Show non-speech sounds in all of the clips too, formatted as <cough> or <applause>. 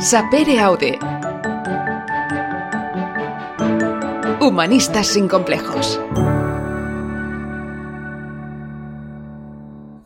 Sapere Aude. Humanistas sin complejos.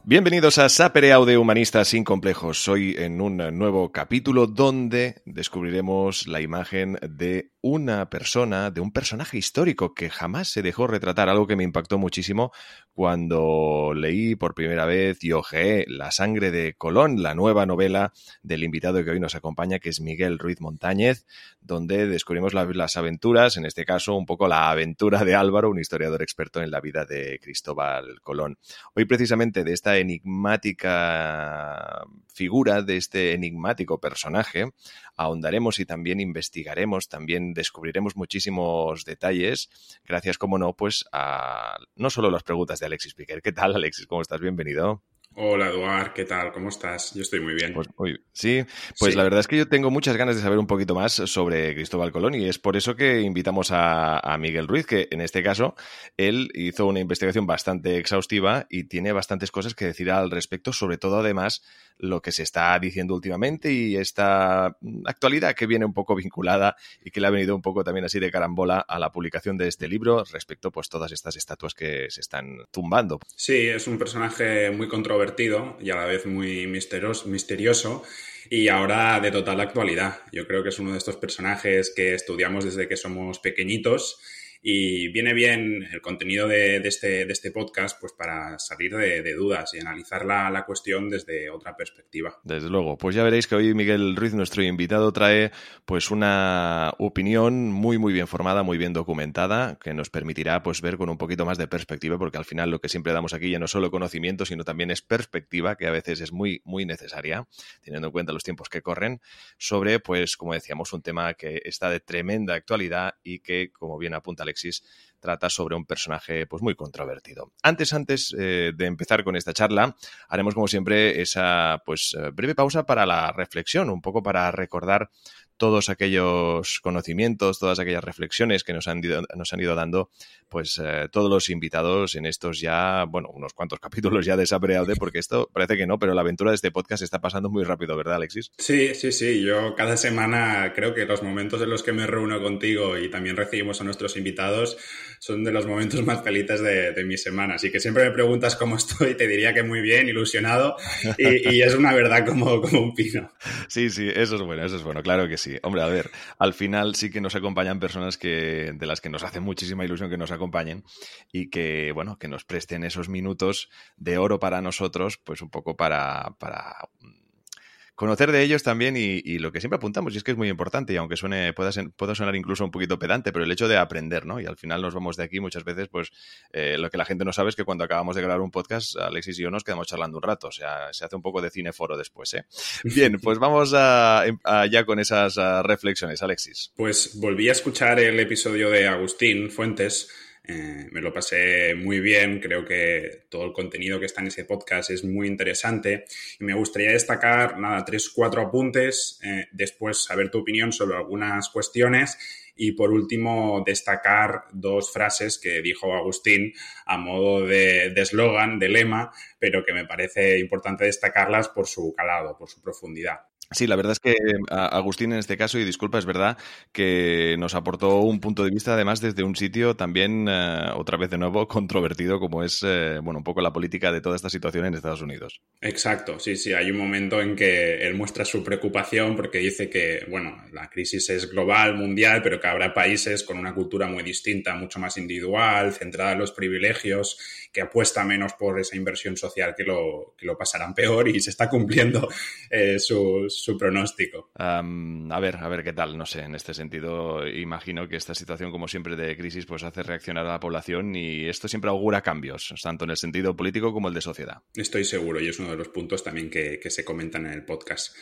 Bienvenidos a Sapere Aude Humanistas sin complejos. Hoy en un nuevo capítulo donde descubriremos la imagen de una persona, de un personaje histórico que jamás se dejó retratar, algo que me impactó muchísimo cuando leí por primera vez y ojeé La sangre de Colón, la nueva novela del invitado que hoy nos acompaña, que es Miguel Ruiz Montañez, donde descubrimos las aventuras, en este caso un poco la aventura de Álvaro, un historiador experto en la vida de Cristóbal Colón. Hoy precisamente de esta enigmática figura, de este enigmático personaje, ahondaremos y también investigaremos, también descubriremos muchísimos detalles, gracias, como no, pues a no solo las preguntas de Alexis Piquer. ¿Qué tal, Alexis? ¿Cómo estás? Bienvenido. Hola Eduard, ¿qué tal? ¿Cómo estás? Yo estoy muy bien. Pues, sí, pues la verdad es que yo tengo muchas ganas de saber un poquito más sobre Cristóbal Colón y es por eso que invitamos a, Miguel Ruiz, que en este caso él hizo una investigación bastante exhaustiva y tiene bastantes cosas que decir al respecto, sobre todo además lo que se está diciendo últimamente y esta actualidad que viene un poco vinculada y que le ha venido un poco también así de carambola a la publicación de este libro respecto pues todas estas estatuas que se están tumbando. Sí, es un personaje muy controvertido y a la vez muy misterioso y ahora de total actualidad. Yo creo que es uno de estos personajes que estudiamos desde que somos pequeñitos y viene bien el contenido de, este, de este, podcast pues para salir de, dudas y analizar la, la, cuestión desde otra perspectiva. Desde luego. Pues ya veréis que hoy Miguel Ruiz, nuestro invitado, trae pues una opinión muy muy bien formada, muy bien documentada, que nos permitirá pues ver con un poquito más de perspectiva, porque al final lo que siempre damos aquí ya no solo conocimiento, sino también es perspectiva, que a veces es muy muy necesaria, teniendo en cuenta los tiempos que corren, sobre pues como decíamos un tema que está de tremenda actualidad y que como bien apunta trata sobre un personaje pues muy controvertido. Antes, antes eh, de empezar con esta charla, haremos como siempre esa pues eh, breve pausa para la reflexión, un poco para recordar todos aquellos conocimientos, todas aquellas reflexiones que nos han ido, nos han ido dando, pues eh, todos los invitados en estos ya, bueno, unos cuantos <laughs> capítulos ya de Sapreaude, porque esto parece que no, pero la aventura de este podcast está pasando muy rápido, ¿verdad, Alexis? Sí, sí, sí. Yo cada semana creo que los momentos en los que me reúno contigo y también recibimos a nuestros invitados son de los momentos más felices de, mi semana. Así que siempre me preguntas cómo estoy, te diría que muy bien, ilusionado, y, es una verdad como, como un pino. Sí, sí, eso es bueno, eso es bueno, claro que sí sí. Hombre, a ver, al final sí que nos acompañan personas que, de las que nos hace muchísima ilusión que nos acompañen y que, bueno, que nos presten esos minutos de oro para nosotros, pues un poco para, para conocer de ellos también y, lo que siempre apuntamos, y es que es muy importante, y aunque suene, pueda, pueda, sonar incluso un poquito pedante, pero el hecho de aprender, ¿no? Y al final nos vamos de aquí muchas veces, pues eh, lo que la gente no sabe es que cuando acabamos de grabar un podcast, Alexis y yo nos quedamos charlando un rato, o sea, se hace un poco de cineforo después, ¿eh? Bien, <laughs> pues vamos a, ya con esas reflexiones, Alexis. Pues volví a escuchar el episodio de Agustín Fuentes eh, me lo pasé muy bien, creo que todo el contenido que está en ese podcast es muy interesante y me gustaría destacar, nada, tres, cuatro apuntes, eh, después saber tu opinión sobre algunas cuestiones y por último destacar dos frases que dijo Agustín a modo de eslogan, de, de lema, pero que me parece importante destacarlas por su calado, por su profundidad. Sí, la verdad es que Agustín en este caso, y disculpa, es verdad que nos aportó un punto de vista además desde un sitio también, eh, otra vez de nuevo, <laughs> controvertido como es, eh, bueno, un poco la política de toda esta situación en Estados Unidos. Exacto, sí, sí, hay un momento en que él muestra su preocupación porque dice que, bueno, la crisis es global, mundial, pero que habrá países con una cultura muy distinta, mucho más individual, centrada en los privilegios, que apuesta menos por esa inversión social que lo, que lo pasarán peor y se está cumpliendo eh, sus su pronóstico. a ver, a ver qué tal, no sé, en este sentido imagino que esta situación como siempre de crisis pues hace reaccionar a la población y esto siempre augura cambios, tanto en el sentido político como el de sociedad. Estoy seguro y es uno de los puntos también que, que se comentan en el podcast.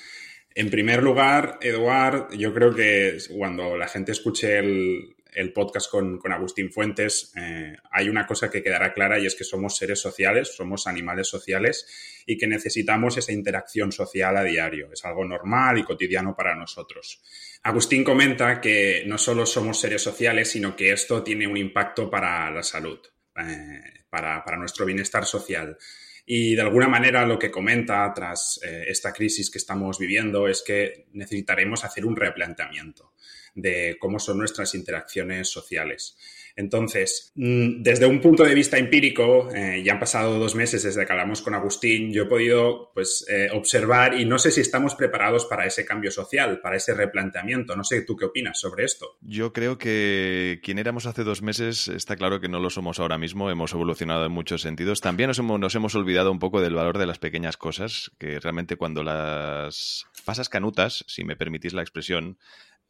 En primer lugar, Eduard, yo creo que cuando la gente escuche el, el podcast con, Agustín Fuentes, eh, hay una cosa que quedará clara y es que somos seres sociales, somos animales sociales y que necesitamos esa interacción social a diario. Es algo normal y cotidiano para nosotros. Agustín comenta que no solo somos seres sociales, sino que esto tiene un impacto para la salud, eh, para, para nuestro bienestar social. Y de alguna manera lo que comenta tras eh, esta crisis que estamos viviendo es que necesitaremos hacer un replanteamiento de cómo son nuestras interacciones sociales. Entonces, mm, desde un punto de vista empírico, eh, ya han pasado dos meses desde que hablamos con Agustín, yo he podido pues, eh, observar y no sé si estamos preparados para ese cambio social, para ese replanteamiento. No sé tú qué opinas sobre esto. Yo creo que quien éramos hace dos meses está claro que no lo somos ahora mismo, hemos evolucionado en muchos sentidos. También nos hemos, nos hemos olvidado un poco del valor de las pequeñas cosas, que realmente cuando las pasas canutas, si me permitís la expresión,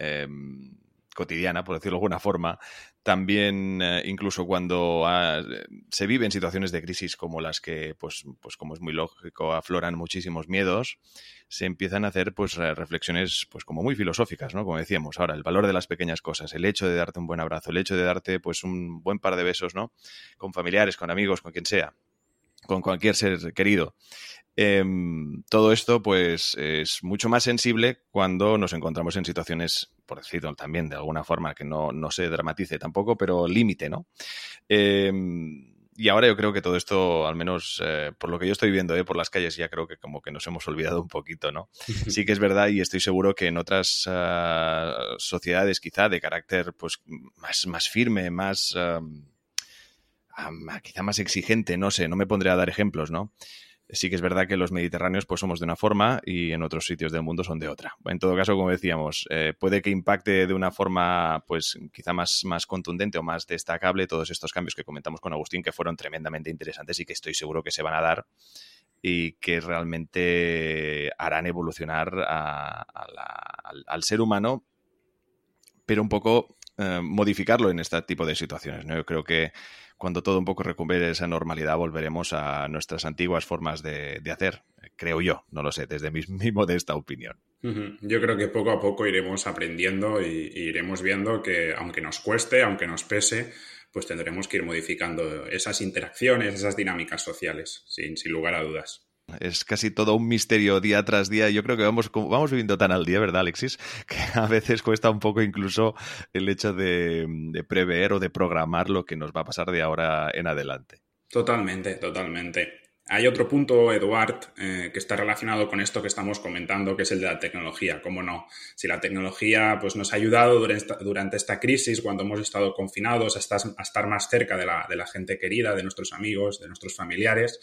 em, cotidiana, por decirlo de alguna forma, también eh, incluso cuando ah, se viven situaciones de crisis como las que, pues, pues como es muy lógico, afloran muchísimos miedos, se empiezan a hacer pues reflexiones pues como muy filosóficas, ¿no? Como decíamos, ahora, el valor de las pequeñas cosas, el hecho de darte un buen abrazo, el hecho de darte pues un buen par de besos, ¿no? Con familiares, con amigos, con quien sea, con cualquier ser querido. Em, todo esto, pues, es mucho más sensible cuando nos encontramos en situaciones, por decirlo también de alguna forma, que no, se dramatice tampoco, pero límite, ¿no? Em, y ahora yo creo que todo esto, al menos eh, por lo que yo estoy viendo eh, por las calles, ya creo que como que nos hemos olvidado un poquito, ¿no? <laughs> Sí que es verdad y estoy seguro que en otras ah, sociedades quizá de carácter pues más, más firme, más... quizá más exigente, no sé, no me pondré a dar ejemplos, ¿no? Sí que es verdad que los mediterráneos pues somos de una forma y en otros sitios del mundo son de otra. En todo caso, como decíamos, eh, puede que impacte de una forma pues quizá más, más contundente o más destacable todos estos cambios que comentamos con Agustín que fueron tremendamente interesantes y que estoy seguro que se van a dar y que realmente harán evolucionar al, ser humano, pero un poco eh, modificarlo en este tipo de situaciones. ¿no? Yo creo que cuando todo un poco recupere esa normalidad, volveremos a nuestras antiguas formas de, hacer, creo yo, no lo sé, desde mi, <laughs> mi modesta opinión. Yo creo que poco a poco iremos aprendiendo y, iremos viendo que aunque nos cueste, aunque nos pese, pues tendremos que ir modificando esas interacciones, esas dinámicas sociales, sin, sin lugar a dudas. Es casi todo un misterio día tras día. Yo creo que vamos, vamos viviendo tan al día, ¿verdad, Alexis? <laughs> Que a veces cuesta un poco incluso el hecho de, prever o de programar lo que nos va a pasar de ahora en adelante. Totalmente, totalmente. Hay otro punto, Eduard, eh, que está relacionado con esto que estamos comentando, que es el de la tecnología. ¿Cómo no? Si la tecnología pues, nos ha ayudado durante esta, crisis, cuando hemos estado confinados, a estar, a estar más cerca de la, de la gente querida, de nuestros amigos, de nuestros familiares,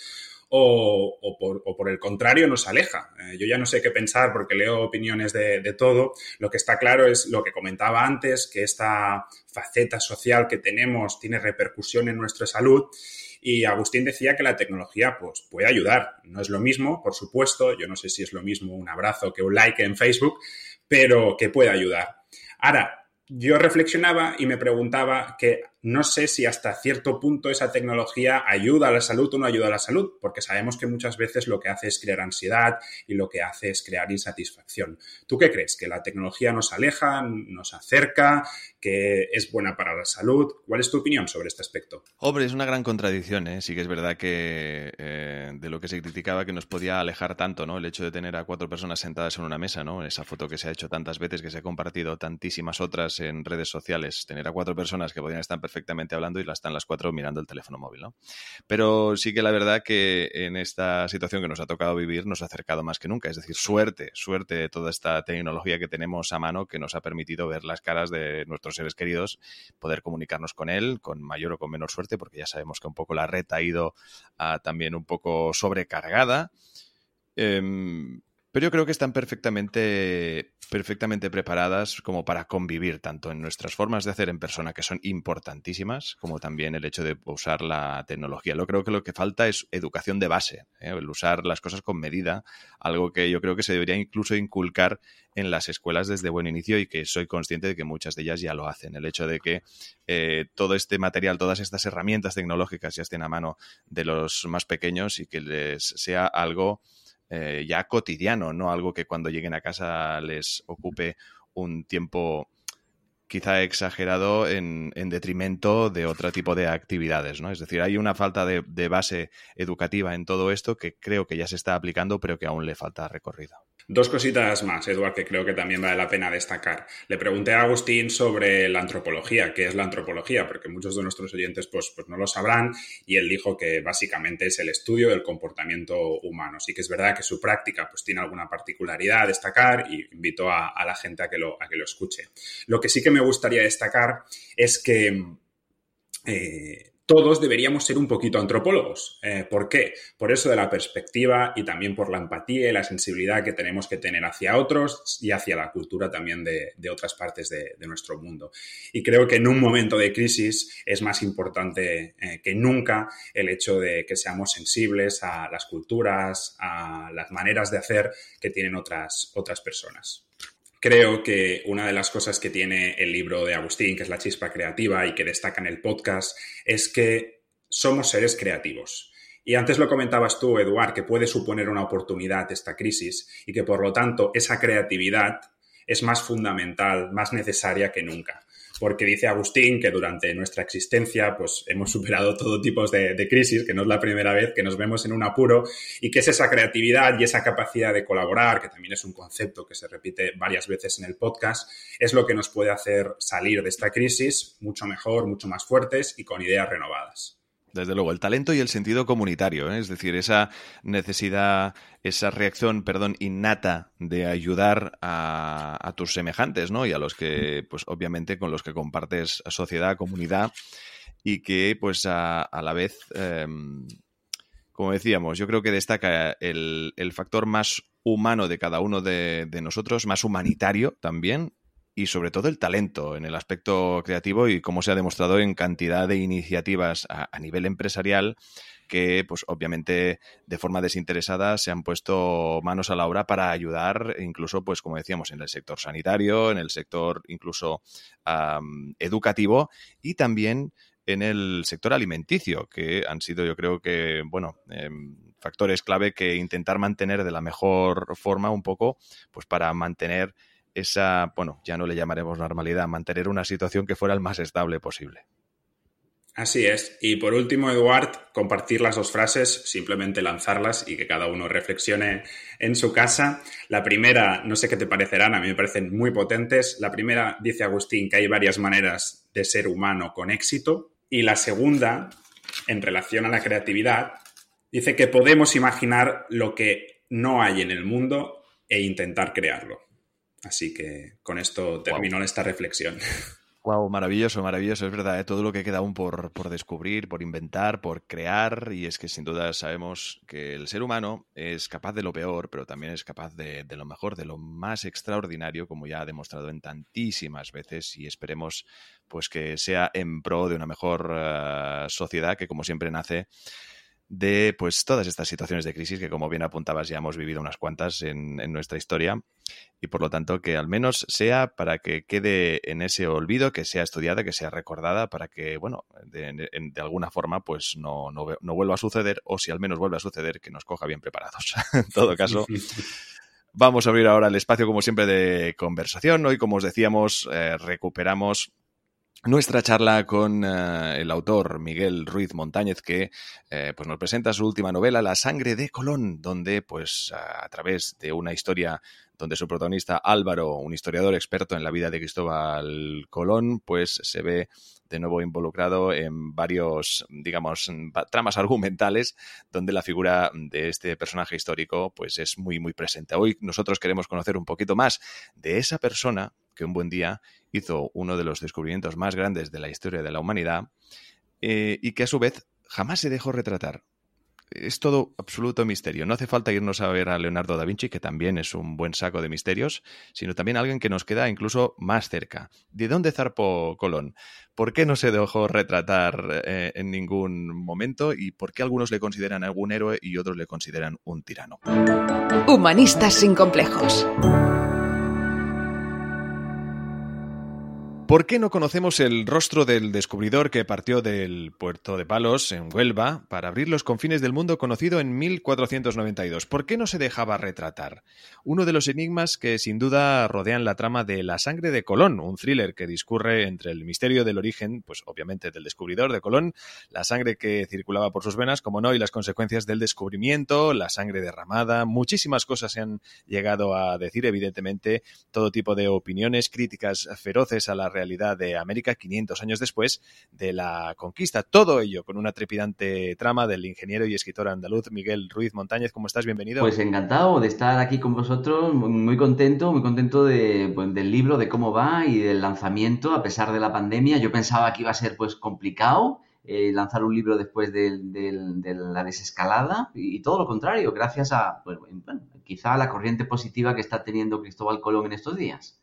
o, por, el contrario nos aleja. Eh, yo ya no sé qué pensar porque leo opiniones de, todo. Lo que está claro es lo que comentaba antes, que esta faceta social que tenemos tiene repercusión en nuestra salud. Y Agustín decía que la tecnología pues, puede ayudar. No es lo mismo, por supuesto. Yo no sé si es lo mismo un abrazo que un like en Facebook, pero que puede ayudar. Ahora, yo reflexionaba y me preguntaba que no sé si hasta cierto punto esa tecnología ayuda a la salud o no ayuda a la salud, porque sabemos que muchas veces lo que hace es crear ansiedad y lo que hace es crear insatisfacción. ¿Tú qué crees? ¿Que la tecnología nos aleja, nos acerca, que es buena para la salud? ¿Cuál es tu opinión sobre este aspecto? Hombre, es una gran contradicción, ¿eh? Sí que es verdad que eh, de lo que se criticaba que nos podía alejar tanto, ¿no? El hecho de tener a cuatro personas sentadas en una mesa, ¿no? Esa foto que se ha hecho tantas veces, que se ha compartido tantísimas otras en redes sociales, tener a cuatro personas que podrían estar perfectamente hablando y las están las cuatro mirando el teléfono móvil, ¿no? Pero sí que la verdad que en esta situación que nos ha tocado vivir nos ha acercado más que nunca. Es decir, suerte, suerte de toda esta tecnología que tenemos a mano que nos ha permitido ver las caras de nuestros seres queridos, poder comunicarnos con él con mayor o con menor suerte, porque ya sabemos que un poco la red ha ido ah, también un poco sobrecargada. Em, pero yo creo que están perfectamente, perfectamente preparadas como para convivir tanto en nuestras formas de hacer en persona, que son importantísimas, como también el hecho de usar la tecnología. Yo creo que lo que falta es educación de base, ¿eh? el usar las cosas con medida, algo que yo creo que se debería incluso inculcar en las escuelas desde buen inicio y que soy consciente de que muchas de ellas ya lo hacen. El hecho de que eh, todo este material, todas estas herramientas tecnológicas ya estén a mano de los más pequeños y que les sea algo eh, ya cotidiano, no algo que cuando lleguen a casa les ocupe un tiempo quizá exagerado en, detrimento de otro tipo de actividades, ¿no? Es decir, hay una falta de, base educativa en todo esto que creo que ya se está aplicando, pero que aún le falta recorrido. Dos cositas más, Eduard, que creo que también vale la pena destacar. Le pregunté a Agustín sobre la antropología, qué es la antropología, porque muchos de nuestros oyentes pues, pues no lo sabrán, y él dijo que básicamente es el estudio del comportamiento humano. Sí que es verdad que su práctica pues, tiene alguna particularidad a destacar y invito a, la gente a que, lo, a que lo escuche. Lo que sí que me gustaría destacar es que eh, todos deberíamos ser un poquito antropólogos. Eh, ¿Por qué? Por eso de la perspectiva y también por la empatía y la sensibilidad que tenemos que tener hacia otros y hacia la cultura también de, otras partes de, nuestro mundo. Y creo que en un momento de crisis es más importante eh, que nunca el hecho de que seamos sensibles a las culturas, a las maneras de hacer que tienen otras, otras personas. Creo que una de las cosas que tiene el libro de Agustín, que es La chispa creativa y que destaca en el podcast, es que somos seres creativos. Y antes lo comentabas tú, Eduard, que puede suponer una oportunidad esta crisis y que por lo tanto esa creatividad es más fundamental, más necesaria que nunca porque dice Agustín que durante nuestra existencia pues hemos superado todo tipo de, crisis, que no es la primera vez que nos vemos en un apuro y que es esa creatividad y esa capacidad de colaborar, que también es un concepto que se repite varias veces en el podcast, es lo que nos puede hacer salir de esta crisis mucho mejor, mucho más fuertes y con ideas renovadas. Desde luego, el talento y el sentido comunitario, ¿eh? es decir, esa necesidad, esa reacción, perdón, innata de ayudar a, tus semejantes, ¿no? Y a los que, pues obviamente, con los que compartes sociedad, comunidad, y que, pues, a, la vez, em, como decíamos, yo creo que destaca el, factor más humano de cada uno de nosotros, más humanitario también, y sobre todo el talento en el aspecto creativo y cómo se ha demostrado en cantidad de iniciativas a, nivel empresarial que, pues obviamente, de forma desinteresada se han puesto manos a la obra para ayudar, incluso, pues como decíamos, en el sector sanitario, en el sector incluso educativo y también en el sector alimenticio, que han sido, yo creo que, bueno, em, factores clave que intentar mantener de la mejor forma un poco, pues para mantener esa, bueno, ya no le llamaremos normalidad, mantener una situación que fuera el más estable posible. Así es. Y por último, Eduard, compartir las dos frases, simplemente lanzarlas y que cada uno reflexione en su casa. La primera, no sé qué te parecerán, a mí me parecen muy potentes. La primera dice Agustín que hay varias maneras de ser humano con éxito. Y la segunda, en relación a la creatividad, dice que podemos imaginar lo que no hay en el mundo e intentar crearlo. Así que con esto termino esta reflexión. <laughs> Wow, maravilloso, maravilloso, es verdad, ¿eh? todo lo que queda aún por, descubrir, por inventar, por crear, y es que sin duda sabemos que el ser humano es capaz de lo peor, pero también es capaz de, lo mejor, de lo más extraordinario, como ya ha demostrado en tantísimas veces, y esperemos pues que sea en pro de una mejor eh, sociedad que como siempre nace de pues todas estas situaciones de crisis que como bien apuntabas ya hemos vivido unas cuantas en, nuestra historia y por lo tanto que al menos sea para que quede en ese olvido, que sea estudiada, que sea recordada para que bueno de, alguna forma pues no, no, no, vuelva a suceder o si al menos vuelve a suceder que nos coja bien preparados. <laughs> en todo caso <laughs> vamos a abrir ahora el espacio como siempre de conversación. Hoy como os decíamos eh, recuperamos nuestra charla con eh, el autor Miguel Ruiz Montañez que eh, pues nos presenta su última novela La sangre de Colón donde pues a, través de una historia donde su protagonista Álvaro, un historiador experto en la vida de Cristóbal Colón, pues se ve de nuevo involucrado en varios, digamos, tramas argumentales donde la figura de este personaje histórico pues es muy muy presente. Hoy nosotros queremos conocer un poquito más de esa persona que un buen día hizo uno de los descubrimientos más grandes de la historia de la humanidad eh, y que a su vez jamás se dejó retratar. Es todo absoluto misterio. No hace falta irnos a ver a Leonardo da Vinci, que también es un buen saco de misterios, sino también alguien que nos queda incluso más cerca. ¿De dónde zarpó Colón? ¿Por qué no se dejó retratar eh, en ningún momento? ¿Y por qué algunos le consideran algún héroe y otros le consideran un tirano? Humanistas sin complejos. ¿Por qué no conocemos el rostro del descubridor que partió del puerto de Palos, en Huelva, para abrir los confines del mundo conocido en 1492? ¿Por qué no se dejaba retratar? Uno de los enigmas que sin duda rodean la trama de La sangre de Colón, un thriller que discurre entre el misterio del origen, pues obviamente del descubridor de Colón, la sangre que circulaba por sus venas, como no, y las consecuencias del descubrimiento, la sangre derramada, muchísimas cosas se han llegado a decir, evidentemente, todo tipo de opiniones, críticas feroces a la realidad de América 500 años después de la conquista. Todo ello con una trepidante trama del ingeniero y escritor andaluz Miguel Ruiz Montañez. ¿Cómo estás? Bienvenido. Pues encantado de estar aquí con vosotros, muy contento, muy contento de, pues, del libro, de cómo va y del lanzamiento a pesar de la pandemia. Yo pensaba que iba a ser pues complicado. Eh, lanzar un libro después de, la desescalada y, todo lo contrario, gracias a, pues, bueno, quizá a la corriente positiva que está teniendo Cristóbal Colón en estos días.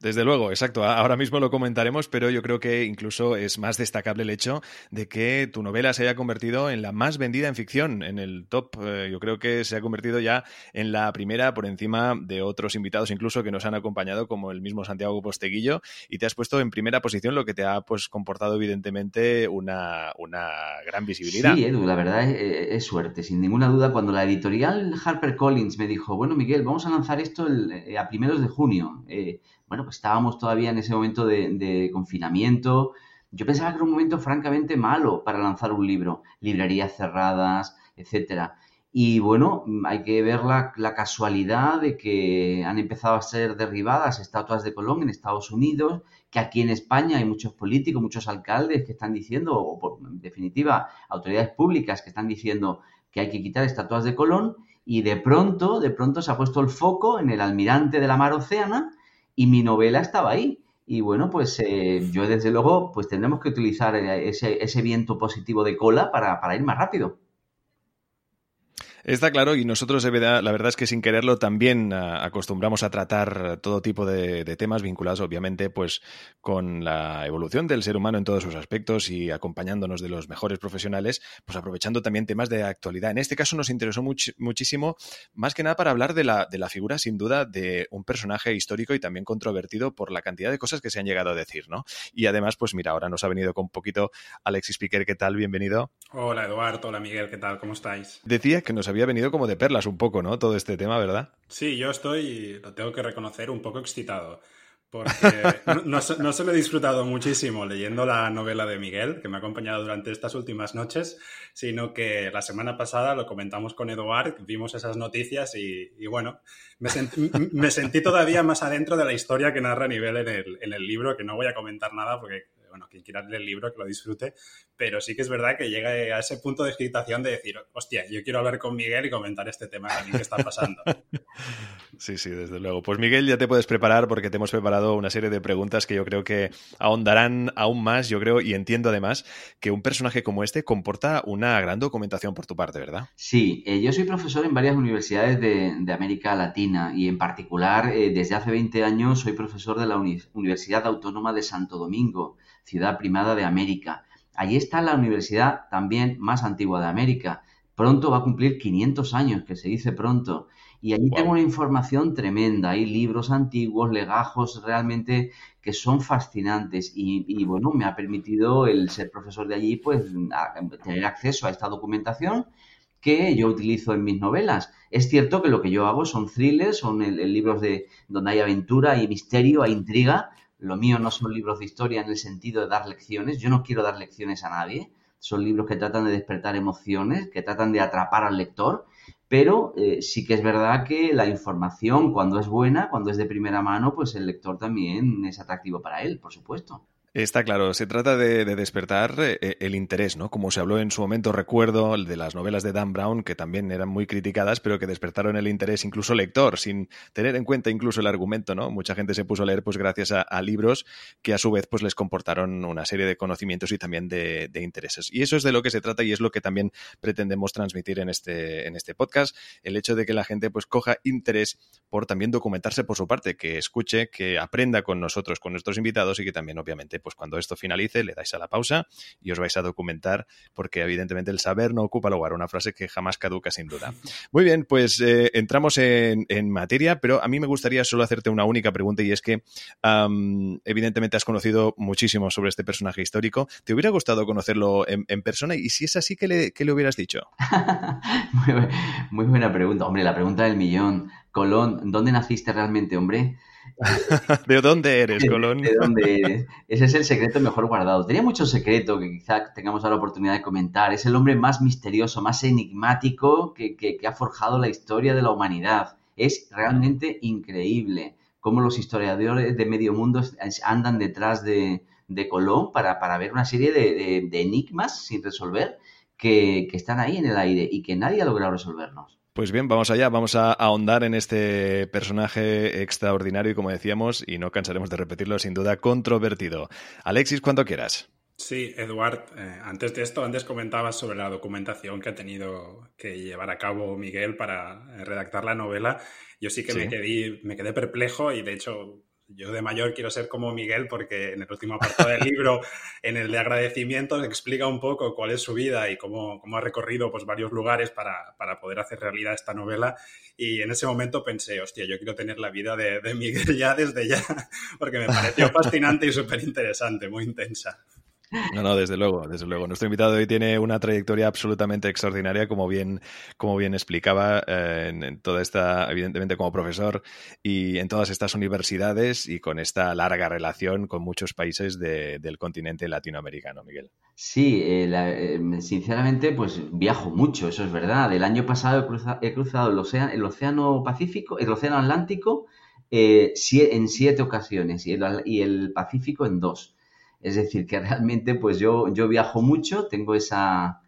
Desde luego, exacto. Ahora mismo lo comentaremos, pero yo creo que incluso es más destacable el hecho de que tu novela se haya convertido en la más vendida en ficción, en el top. Eh, yo creo que se ha convertido ya en la primera por encima de otros invitados incluso que nos han acompañado, como el mismo Santiago Posteguillo, y te has puesto en primera posición, lo que te ha pues comportado evidentemente una, gran visibilidad. Sí, Edu, la verdad es, suerte, sin ninguna duda. Cuando la editorial HarperCollins me dijo, bueno, Miguel, vamos a lanzar esto eh, a primeros de junio. Eh, bueno, pues estábamos todavía en ese momento de, confinamiento. Yo pensaba que era un momento francamente malo para lanzar un libro, librerías cerradas, etcétera. Y bueno, hay que ver la, casualidad de que han empezado a ser derribadas estatuas de Colón en Estados Unidos, que aquí en España hay muchos políticos, muchos alcaldes que están diciendo, o en definitiva, autoridades públicas que están diciendo que hay que quitar estatuas de Colón, y de pronto, de pronto se ha puesto el foco en el almirante de la mar Océana, y mi novela estaba ahí. Y bueno, pues eh, yo desde luego, pues tendremos que utilizar eh, ese, ese viento positivo de cola para, para ir más rápido. Está claro, y nosotros la verdad es que sin quererlo también ah, acostumbramos a tratar todo tipo de, temas vinculados, obviamente, pues con la evolución del ser humano en todos sus aspectos y acompañándonos de los mejores profesionales, pues aprovechando también temas de actualidad. En este caso nos interesó muchísimo, más que nada para hablar de la, de la figura, sin duda, de un personaje histórico y también controvertido por la cantidad de cosas que se han llegado a decir, ¿no? Y además, pues mira, ahora nos ha venido con un poquito Alexis Piquer, ¿qué tal? Bienvenido. Hola Eduardo, hola Miguel, ¿qué tal? ¿Cómo estáis? Decía que nos había venido como de perlas un poco, ¿no? Todo este tema, ¿verdad? Sí, yo estoy, lo tengo que reconocer, un poco excitado. Porque <laughs> no, no, se lo he disfrutado muchísimo leyendo la novela de Miguel, que me ha acompañado durante estas últimas noches, sino que la semana pasada lo comentamos con Eduard, vimos esas noticias y, bueno, me sentí, me sentí, todavía más adentro de la historia que narra Nivel en el, en el libro, que no voy a comentar nada porque bueno, quien quiera leer el libro, que lo disfrute, pero sí que es verdad que llega a ese punto de excitación de decir, hostia, yo quiero hablar con Miguel y comentar este tema también que está pasando. <laughs> Sí, sí, desde luego. Pues Miguel, ya te puedes preparar porque te hemos preparado una serie de preguntas que yo creo que ahondarán aún más, yo creo, y entiendo además que un personaje como este comporta una gran documentación por tu parte, ¿verdad? Sí, eh, yo soy profesor en varias universidades de, América Latina y en particular eh, desde hace 20 años soy profesor de la Universidad Autónoma de Santo Domingo ciudad primada de América. Allí está la universidad también más antigua de América. Pronto va a cumplir 500 años, que se dice pronto. Y allí tengo una información tremenda. Hay libros antiguos, legajos realmente que son fascinantes. Y, bueno, me ha permitido el ser profesor de allí, pues tener acceso a esta documentación que yo utilizo en mis novelas. Es cierto que lo que yo hago son thrillers, son libros de donde hay aventura, y misterio, hay intriga, lo mío no son libros de historia en el sentido de dar lecciones. Yo no quiero dar lecciones a nadie. Son libros que tratan de despertar emociones, que tratan de atrapar al lector. Pero eh, sí que es verdad que la información, cuando es buena, cuando es de primera mano, pues el lector también es atractivo para él, por supuesto. Está claro, se trata de, despertar eh, el interés, ¿no? Como se habló en su momento, recuerdo de las novelas de Dan Brown, que también eran muy criticadas, pero que despertaron el interés incluso lector, sin tener en cuenta incluso el argumento, ¿no? Mucha gente se puso a leer pues gracias a, libros que a su vez pues les comportaron una serie de conocimientos y también de, intereses. Y eso es de lo que se trata y es lo que también pretendemos transmitir en este, en este podcast, el hecho de que la gente pues coja interés por también documentarse por su parte, que escuche, que aprenda con nosotros, con nuestros invitados y que también obviamente pues cuando esto finalice le dais a la pausa y os vais a documentar porque evidentemente el saber no ocupa lugar, una frase que jamás caduca sin duda. Muy bien, pues eh, entramos en, materia, pero a mí me gustaría solo hacerte una única pregunta y es que evidentemente has conocido muchísimo sobre este personaje histórico. ¿Te hubiera gustado conocerlo en, persona? Y si es así, ¿qué le, qué le hubieras dicho? <laughs> muy, buena pregunta. Hombre, la pregunta del millón. Colón, ¿dónde naciste realmente, hombre? <laughs> ¿De dónde eres, Colón? ¿De dónde eres? Ese es el secreto mejor guardado. Tenía mucho secreto que quizá tengamos la oportunidad de comentar. Es el hombre más misterioso, más enigmático que, que, ha forjado la historia de la humanidad. Es realmente increíble cómo los historiadores de medio mundo andan detrás de, de Colón para, para, ver una serie de, de, enigmas sin resolver que, que están ahí en el aire y que nadie ha logrado resolvernos. Pues bien, vamos allá, vamos a ahondar en este personaje extraordinario y como decíamos, y no cansaremos de repetirlo, sin duda controvertido. Alexis, cuando quieras. Sí, Eduard, eh, antes de esto, antes comentabas sobre la documentación que ha tenido que llevar a cabo Miguel para redactar la novela. Yo sí que Me, quedé, me quedé perplejo y de hecho yo de mayor quiero ser como Miguel porque en el último apartado del <laughs> libro, en el de agradecimientos, explica un poco cuál es su vida y cómo, cómo ha recorrido pues, varios lugares para, para, poder hacer realidad esta novela. Y en ese momento pensé, hostia, yo quiero tener la vida de, de Miguel ya desde ya, <laughs> porque me pareció <laughs> fascinante y súper interesante, muy intensa. No, no, desde luego, desde luego. Nuestro invitado hoy tiene una trayectoria absolutamente extraordinaria, como bien, como bien explicaba, eh, en, toda esta, evidentemente como profesor y en todas estas universidades y con esta larga relación con muchos países del continente latinoamericano, Miguel. Sí, eh, eh, sinceramente, pues viajo mucho, eso es verdad. El año pasado he, cruzado el océano, el océano Pacífico, el océano Atlántico en siete ocasiones y el Pacífico en dos. Es decir, que realmente pues yo, yo viajo mucho, tengo esa,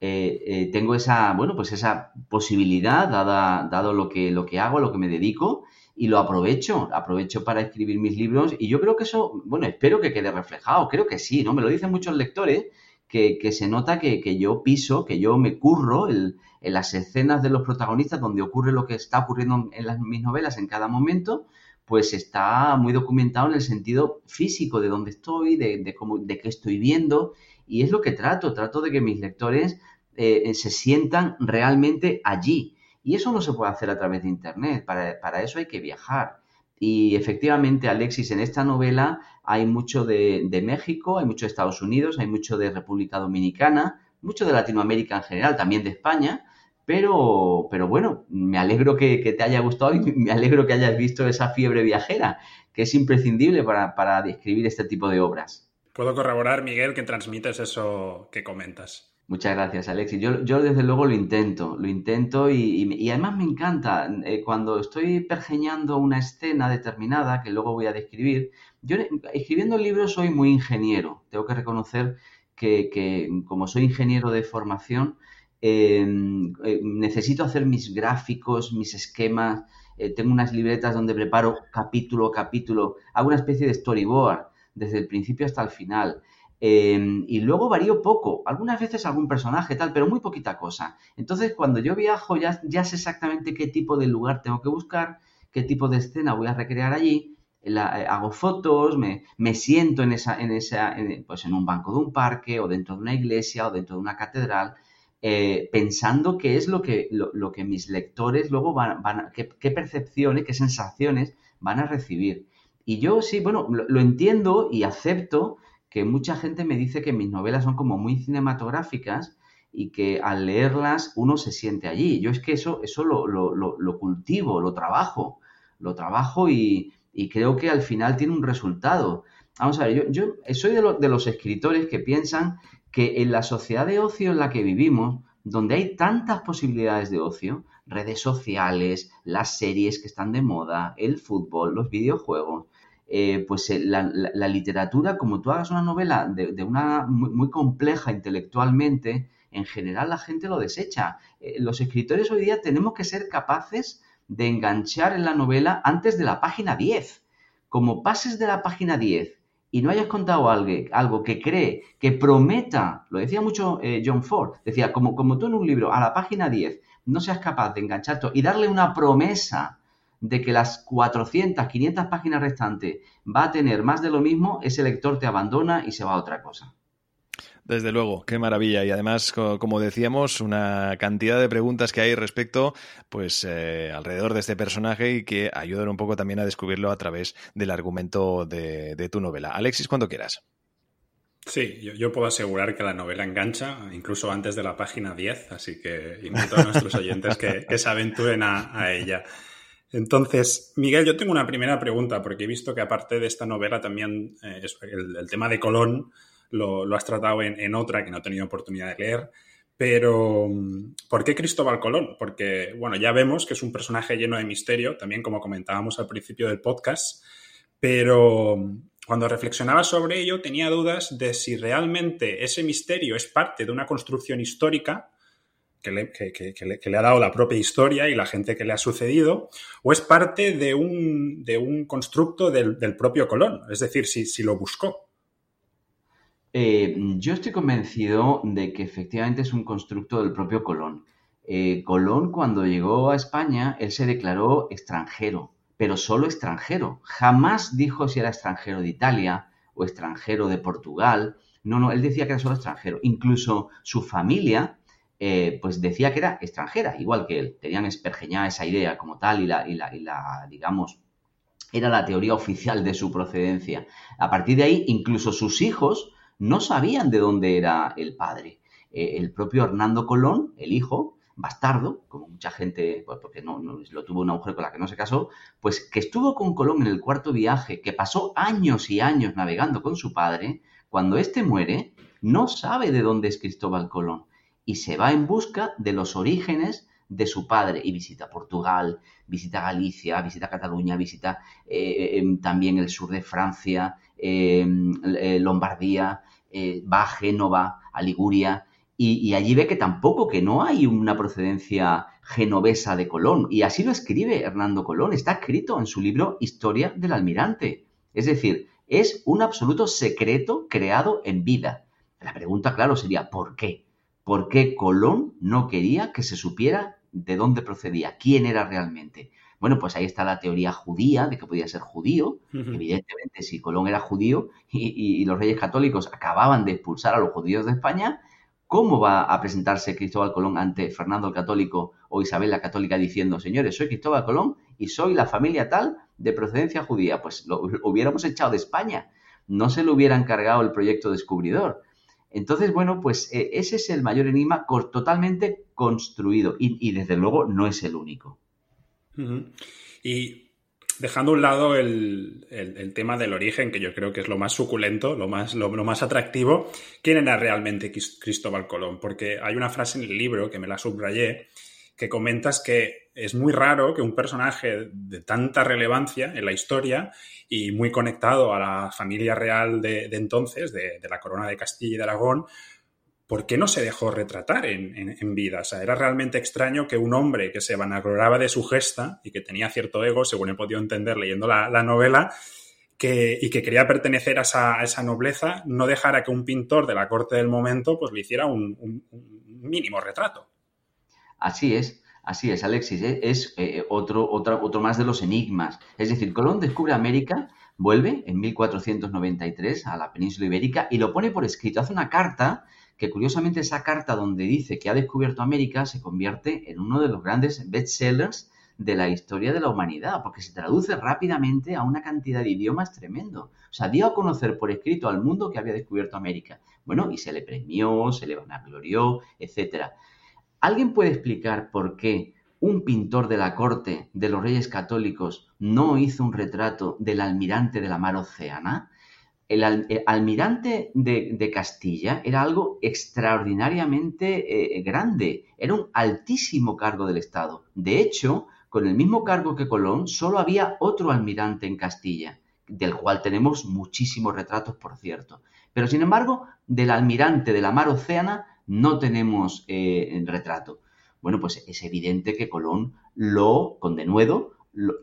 eh, eh, tengo esa, bueno, pues esa posibilidad, dada, dado lo que, lo que hago, lo que me dedico, y lo aprovecho, aprovecho para escribir mis libros, y yo creo que eso, bueno, espero que quede reflejado, creo que sí, ¿no? Me lo dicen muchos lectores, que, que se nota que, que, yo piso, que yo me curro en las escenas de los protagonistas donde ocurre lo que está ocurriendo en las, mis novelas en cada momento, pues está muy documentado en el sentido físico de dónde estoy, de, cómo, de qué estoy viendo, y es lo que trato, trato de que mis lectores eh, se sientan realmente allí. Y eso no se puede hacer a través de Internet, para, eso hay que viajar. Y efectivamente, Alexis, en esta novela hay mucho de, de, México, hay mucho de Estados Unidos, hay mucho de República Dominicana, mucho de Latinoamérica en general, también de España, pero, pero bueno, me alegro que, te haya gustado y me alegro que hayas visto esa fiebre viajera, que es imprescindible para, para describir este tipo de obras. Puedo corroborar, Miguel, que transmites eso que comentas. Muchas gracias, Alexis. Yo, yo desde luego lo intento, lo intento y, y, además me encanta eh, cuando estoy pergeñando una escena determinada que luego voy a describir. Yo escribiendo libros soy muy ingeniero. Tengo que reconocer que, que como soy ingeniero de formación, Em, eh, necesito hacer mis gráficos, mis esquemas, eh, tengo unas libretas donde preparo capítulo a capítulo, hago una especie de storyboard desde el principio hasta el final. Em, y luego varío poco, algunas veces algún personaje tal, pero muy poquita cosa. Entonces, cuando yo viajo ya, ya sé exactamente qué tipo de lugar tengo que buscar, qué tipo de escena voy a recrear allí, eh, hago fotos, me, me, siento en esa, en esa, pues en un banco de un parque, o dentro de una iglesia, o dentro de una catedral, eh, pensando qué es lo que, lo, que mis lectores luego van, van qué, qué, percepciones, qué sensaciones van a recibir. Y yo sí, bueno, lo, entiendo y acepto que mucha gente me dice que mis novelas son como muy cinematográficas y que al leerlas uno se siente allí. Yo es que eso, eso lo, lo cultivo, lo trabajo, lo trabajo y, y, creo que al final tiene un resultado. Vamos a ver, yo, soy de, de los escritores que piensan que en la sociedad de ocio en la que vivimos, donde hay tantas posibilidades de ocio, redes sociales, las series que están de moda, el fútbol, los videojuegos, eh, pues eh, la, literatura, como tú hagas una novela de, una muy, compleja intelectualmente, en general la gente lo desecha. Eh, los escritores hoy día tenemos que ser capaces de enganchar en la novela antes de la página 10. Como pases de la página 10 y no hayas contado algo, algo que cree, que prometa, lo decía mucho eh, John Ford, decía, como, como tú en un libro, a la página 10, no seas capaz de engancharte y darle una promesa de que las 400, 500 páginas restantes va a tener más de lo mismo, ese lector te abandona y se va a otra cosa. Desde luego, qué maravilla. Y además, como decíamos, una cantidad de preguntas que hay respecto, pues, eh, alrededor de este personaje y que ayudan un poco también a descubrirlo a través del argumento de, tu novela. Alexis, cuando quieras. Sí, yo, puedo asegurar que la novela engancha, incluso antes de la página 10, así que invito a nuestros oyentes que, se aventuren a, ella. Entonces, Miguel, yo tengo una primera pregunta, porque he visto que aparte de esta novela también eh, el, tema de Colón lo, has tratado en, otra que no he tenido oportunidad de leer. Pero, ¿por qué Cristóbal Colón? Porque, bueno, ya vemos que es un personaje lleno de misterio, también como comentábamos al principio del podcast, pero cuando reflexionaba sobre ello tenía dudas de si realmente ese misterio es parte de una construcción histórica que le, ha dado la propia historia y la gente que le ha sucedido, o es parte de un, de un constructo del, propio Colón, es decir, si, si lo buscó. Eh, yo estoy convencido de que efectivamente es un constructo del propio Colón. Eh, Colón, cuando llegó a España, él se declaró extranjero, pero solo extranjero. Jamás dijo si era extranjero de Italia o extranjero de Portugal. No, no, él decía que era solo extranjero. Incluso su familia, eh, pues decía que era extranjera, igual que él. Tenían espergeñada esa idea como tal y la, y la, y la digamos, era la teoría oficial de su procedencia. A partir de ahí, incluso sus hijos no sabían de dónde era el padre. Eh, el propio Hernando Colón, el hijo, bastardo, como mucha gente, pues porque no, lo tuvo una mujer con la que no se casó, pues que estuvo con Colón en el cuarto viaje, que pasó años y años navegando con su padre, cuando éste muere, no sabe de dónde es Cristóbal Colón y se va en busca de los orígenes de su padre y visita Portugal, visita Galicia, visita Cataluña, visita eh, em, también el sur de Francia, em, eh, Lombardía, eh, va a Génova, a Liguria, y, allí ve que tampoco, que no hay una procedencia genovesa de Colón. Y así lo escribe Hernando Colón, está escrito en su libro Historia del Almirante. Es decir, es un absoluto secreto creado en vida. La pregunta, claro, sería ¿por qué? ¿Por qué Colón no quería que se supiera de dónde procedía, quién era realmente? Bueno, pues ahí está la teoría judía de que podía ser judío. Evidentemente, si Colón era judío y, los reyes católicos acababan de expulsar a los judíos de España, ¿cómo va a presentarse Cristóbal Colón ante Fernando el Católico o Isabel la Católica diciendo, señores, soy Cristóbal Colón y soy la familia tal de procedencia judía? Pues lo, hubiéramos echado de España. No se le hubiera encargado el proyecto descubridor. Entonces, bueno, pues eh, ese es el mayor enigma totalmente construido y desde luego no es el único. Y dejando a un lado el, tema del origen, que yo creo que es lo más suculento, lo más, lo, más atractivo, ¿quién era realmente Cristóbal Colón? Porque hay una frase en el libro que me la subrayé, que comentas que es muy raro que un personaje de tanta relevancia en la historia y muy conectado a la familia real de, entonces, de, de, la corona de Castilla y de Aragón, ¿por qué no se dejó retratar en, vida? O sea, era realmente extraño que un hombre que se vanagloriaba de su gesta y que tenía cierto ego, según he podido entender leyendo la, novela, que, y que quería pertenecer a esa, nobleza, no dejara que un pintor de la corte del momento pues, le hiciera un, mínimo retrato. Así es. Así es, Alexis, ¿eh? es eh, otro, otro, otro más de los enigmas. Es decir, Colón descubre América, vuelve en 1493 a la península ibérica y lo pone por escrito. Hace una carta que curiosamente esa carta donde dice que ha descubierto América se convierte en uno de los grandes bestsellers de la historia de la humanidad, porque se traduce rápidamente a una cantidad de idiomas tremendo. O sea, dio a conocer por escrito al mundo que había descubierto América. Bueno, y se le premió, se le vanaglorió, etc. ¿Alguien puede explicar por qué un pintor de la corte de los reyes católicos no hizo un retrato del almirante de la mar Océana? El, almirante de, Castilla era algo extraordinariamente eh, grande, era un altísimo cargo del Estado. De hecho, con el mismo cargo que Colón, solo había otro almirante en Castilla, del cual tenemos muchísimos retratos, por cierto. Pero, sin embargo, del almirante de la mar Océana no tenemos eh, retrato. Bueno, pues es evidente que Colón lo, con denuedo,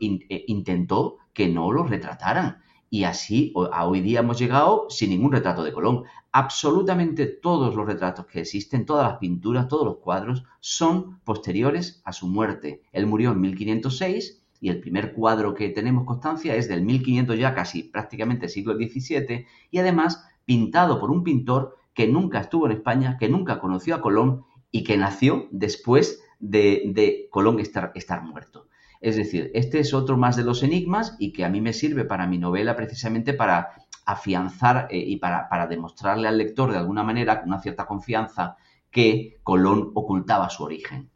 eh, intentó que no lo retrataran y así a hoy día hemos llegado sin ningún retrato de Colón. Absolutamente todos los retratos que existen, todas las pinturas, todos los cuadros son posteriores a su muerte. Él murió en 1506 y el primer cuadro que tenemos constancia es del 1500 ya casi prácticamente siglo XVII y además pintado por un pintor que nunca estuvo en España, que nunca conoció a Colón y que nació después de, Colón estar, estar muerto. Es decir, este es otro más de los enigmas y que a mí me sirve para mi novela precisamente para afianzar eh, y para, para, demostrarle al lector de alguna manera, con una cierta confianza, que Colón ocultaba su origen.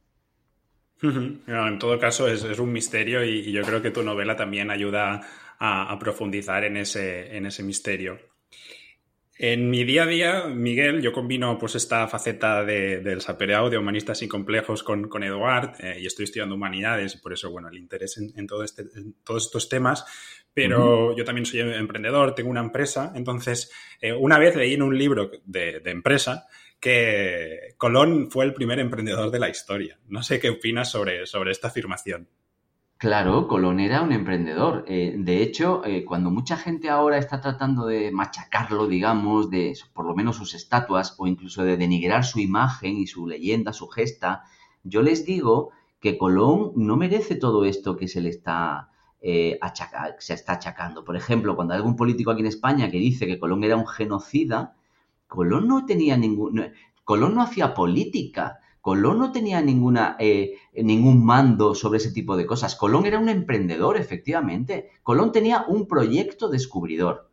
en todo caso, es, un misterio y, yo creo que tu novela también ayuda a, profundizar en ese, en ese misterio. En mi día a día, Miguel, yo combino pues esta faceta del sapereado de humanistas y complejos con, con Eduard eh, y estoy estudiando humanidades y por eso, bueno, el interés en, todo este, todos estos temas, pero yo también soy emprendedor, tengo una empresa, entonces eh, una vez leí en un libro de, empresa que Colón fue el primer emprendedor de la historia. No sé qué opinas sobre, sobre esta afirmación. Claro, Colón era un emprendedor. Eh, de hecho, eh, cuando mucha gente ahora está tratando de machacarlo, digamos, de por lo menos sus estatuas o incluso de denigrar su imagen y su leyenda, su gesta, yo les digo que Colón no merece todo esto que se le está, eh, se está achacando. Por ejemplo, cuando hay algún político aquí en España que dice que Colón era un genocida, Colón no tenía ningún... Colón no hacía política. Colón no tenía ninguna, eh, ningún mando sobre ese tipo de cosas. Colón era un emprendedor, efectivamente. Colón tenía un proyecto descubridor.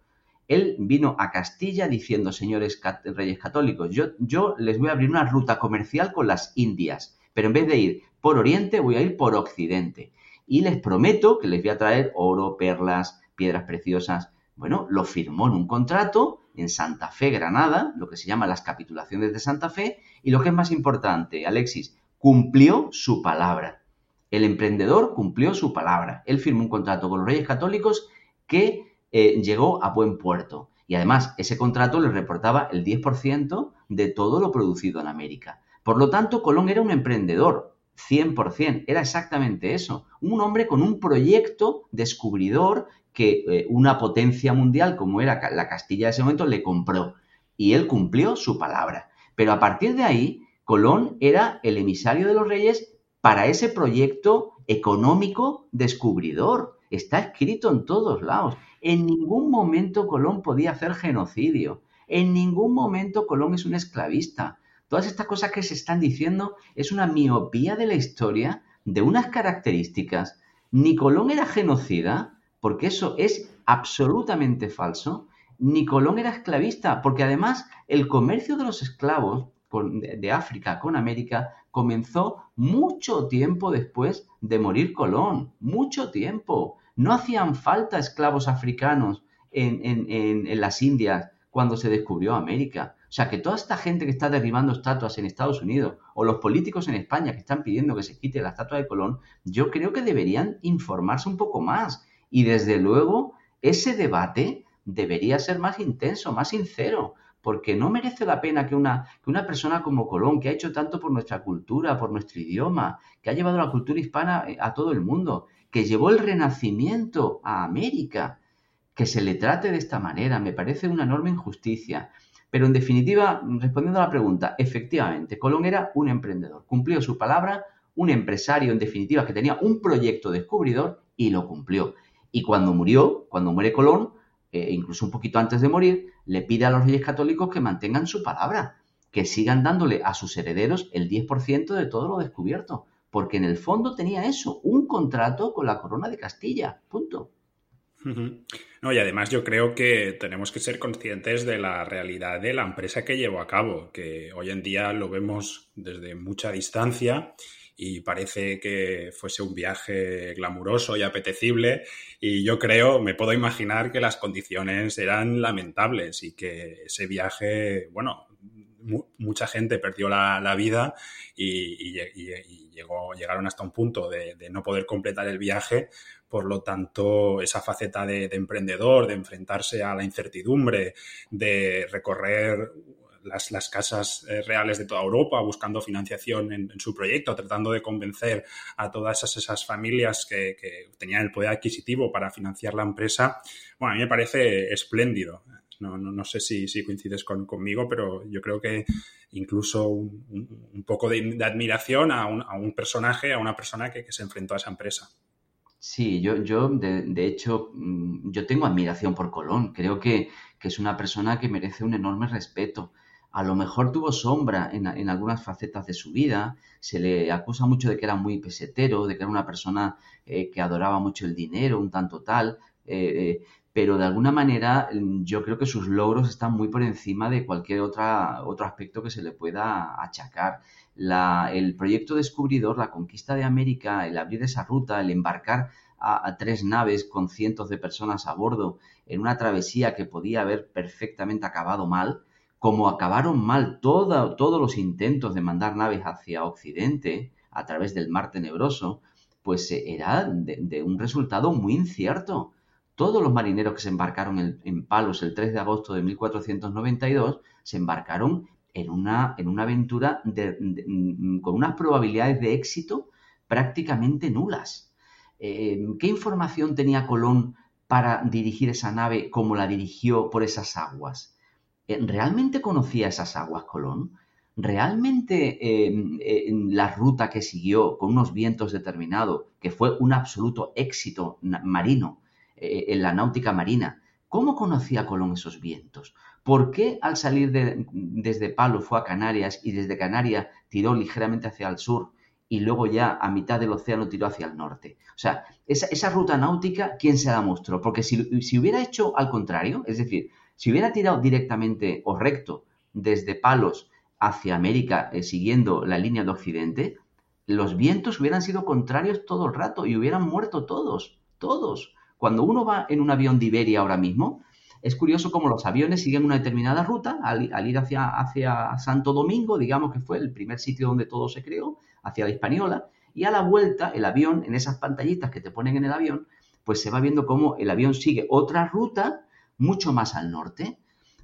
Él vino a Castilla diciendo, señores reyes católicos, yo, yo les voy a abrir una ruta comercial con las Indias, pero en vez de ir por Oriente, voy a ir por Occidente. Y les prometo que les voy a traer oro, perlas, piedras preciosas. Bueno, lo firmó en un contrato en Santa Fe, Granada, lo que se llama las capitulaciones de Santa Fe, y lo que es más importante, Alexis, cumplió su palabra. El emprendedor cumplió su palabra. Él firmó un contrato con los Reyes Católicos que eh, llegó a buen puerto. Y además, ese contrato le reportaba el 10% de todo lo producido en América. Por lo tanto, Colón era un emprendedor, 100%, era exactamente eso. Un hombre con un proyecto descubridor que eh, una potencia mundial como era la Castilla de ese momento le compró y él cumplió su palabra. Pero a partir de ahí, Colón era el emisario de los reyes para ese proyecto económico descubridor. Está escrito en todos lados. En ningún momento Colón podía hacer genocidio. En ningún momento Colón es un esclavista. Todas estas cosas que se están diciendo es una miopía de la historia de unas características. Ni Colón era genocida, porque eso es absolutamente falso, ni Colón era esclavista, porque además el comercio de los esclavos de, África con América comenzó mucho tiempo después de morir Colón, mucho tiempo. No hacían falta esclavos africanos en, las Indias cuando se descubrió América. O sea, que toda esta gente que está derribando estatuas en Estados Unidos o los políticos en España que están pidiendo que se quite la estatua de Colón, yo creo que deberían informarse un poco más y desde luego ese debate debería ser más intenso, más sincero, porque no merece la pena que una, que una persona como Colón, que ha hecho tanto por nuestra cultura, por nuestro idioma, que ha llevado la cultura hispana eh, a todo el mundo, que llevó el renacimiento a América, que se le trate de esta manera, me parece una enorme injusticia. Pero en definitiva, respondiendo a la pregunta, efectivamente, Colón era un emprendedor, cumplió su palabra, un empresario en definitiva que tenía un proyecto descubridor y lo cumplió. Y cuando murió, cuando muere Colón, eh, incluso un poquito antes de morir, le pide a los reyes católicos que mantengan su palabra, que sigan dándole a sus herederos el 10% de todo lo descubierto, porque en el fondo tenía eso, un contrato con la corona de Castilla, punto. No, y además yo creo que tenemos que ser conscientes de la realidad de la empresa que llevó a cabo, que hoy en día lo vemos desde mucha distancia y parece que fuese un viaje glamuroso y apetecible y yo creo, me puedo imaginar que las condiciones eran lamentables y que ese viaje, bueno, mucha gente perdió la, vida y, llegó, llegaron hasta un punto de, no poder completar el viaje. Por lo tanto, esa faceta de emprendedor, de enfrentarse a la incertidumbre, de recorrer las, casas eh, reales de toda Europa buscando financiación en, su proyecto, tratando de convencer a todas esas, familias que, tenían el poder adquisitivo para financiar la empresa. Bueno, a mí me parece espléndido. No, sé si, coincides conmigo, pero yo creo que incluso un, poco de, admiración a un, personaje, a una persona que, se enfrentó a esa empresa. Sí, yo, yo de, hecho, mm, yo tengo admiración por Colón. Creo que, es una persona que merece un enorme respeto. A lo mejor tuvo sombra en, algunas facetas de su vida. Se le acusa mucho de que era muy pesetero, de que era una persona eh, que adoraba mucho el dinero, un tanto tal. Eh, eh, pero de alguna manera mm, yo creo que sus logros están muy por encima de cualquier otra, otro aspecto que se le pueda achacar. el proyecto descubridor, la conquista de América, el abrir esa ruta, el embarcar a, tres naves con cientos de personas a bordo en una travesía que podía haber perfectamente acabado mal, como acabaron mal todos los intentos de mandar naves hacia Occidente a través del Mar Tenebroso, pues eh, era de un resultado muy incierto todos los marineros que se embarcaron en, Palos el 3 de agosto de 1492 se embarcaron en una, en una aventura mm, con unas probabilidades de éxito prácticamente nulas. Eh, ¿Qué información tenía Colón para dirigir esa nave como la dirigió por esas aguas? Eh, ¿Realmente conocía esas aguas Colón? ¿Realmente eh, la ruta que siguió con unos vientos determinados, que fue un absoluto éxito marino, eh, en la náutica marina. ¿Cómo conocía Colón esos vientos? ¿Por qué al salir desde Palo fue a Canarias y desde Canarias tiró ligeramente hacia el sur y luego ya a mitad del océano tiró hacia el norte? O sea, esa, ruta náutica, ¿quién se la mostró? Porque si, si, hubiera hecho al contrario, es decir, si hubiera tirado directamente o recto desde Palos hacia América eh, siguiendo la línea de Occidente, los vientos hubieran sido contrarios todo el rato y hubieran muerto todos, todos. Cuando uno va en un avión de Iberia ahora mismo, es curioso cómo los aviones siguen una determinada ruta al, ir hacia, hacia, Santo Domingo, digamos que fue el primer sitio donde todo se creó, hacia la Hispaniola, y a la vuelta el avión, en esas pantallitas que te ponen en el avión, pues se va viendo cómo el avión sigue otra ruta mucho más al norte.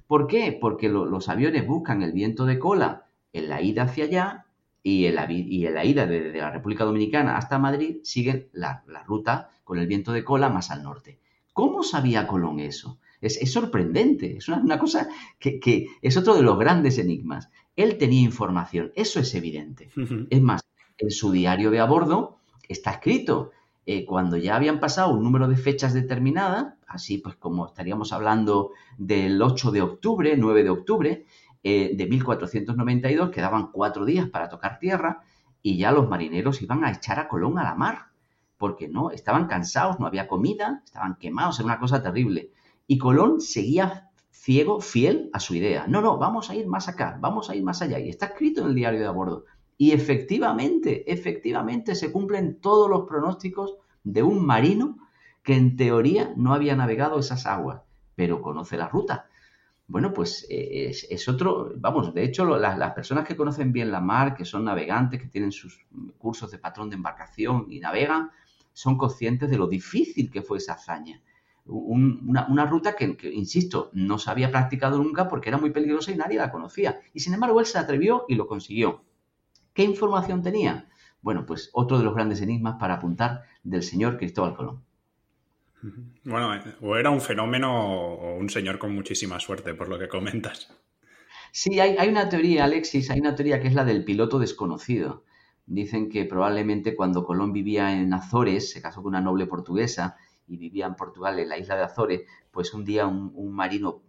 ¿Por qué? Porque los aviones buscan el viento de cola en la ida hacia allá y en la, y en la ida desde la República Dominicana hasta Madrid siguen la, la ruta con el viento de cola más al norte. ¿Cómo sabía Colón eso? Es, sorprendente, es una, cosa que, es otro de los grandes enigmas. Él tenía información, eso es evidente. <laughs> Es más, en su diario de a bordo está escrito, eh, cuando ya habían pasado un número de fechas determinadas, así pues como estaríamos hablando del 8 de octubre, 9 de octubre eh, de 1492, quedaban cuatro días para tocar tierra y ya los marineros iban a echar a Colón a la mar porque no, estaban cansados, no había comida, estaban quemados, era una cosa terrible. Y Colón seguía ciego, fiel a su idea. No, no, vamos a ir más acá, vamos a ir más allá. Y está escrito en el diario de a bordo. Y efectivamente, efectivamente se cumplen todos los pronósticos de un marino que en teoría no había navegado esas aguas, pero conoce la ruta. Bueno, pues eh, es, otro, vamos, de hecho las, las, personas que conocen bien la mar, que son navegantes, que tienen sus cursos de patrón de embarcación y navegan, son conscientes de lo difícil que fue esa hazaña. una, ruta que, insisto, no se había practicado nunca porque era muy peligrosa y nadie la conocía. Y sin embargo, él se atrevió y lo consiguió. ¿Qué información tenía? Bueno, pues otro de los grandes enigmas para apuntar del señor Cristóbal Colón. Bueno, o era un fenómeno o un señor con muchísima suerte, por lo que comentas. Sí, hay, hay, una teoría, Alexis, hay una teoría que es la del piloto desconocido dicen que probablemente cuando Colón vivía en Azores, se casó con una noble portuguesa y vivía en Portugal, en la isla de Azores, pues un día un, marino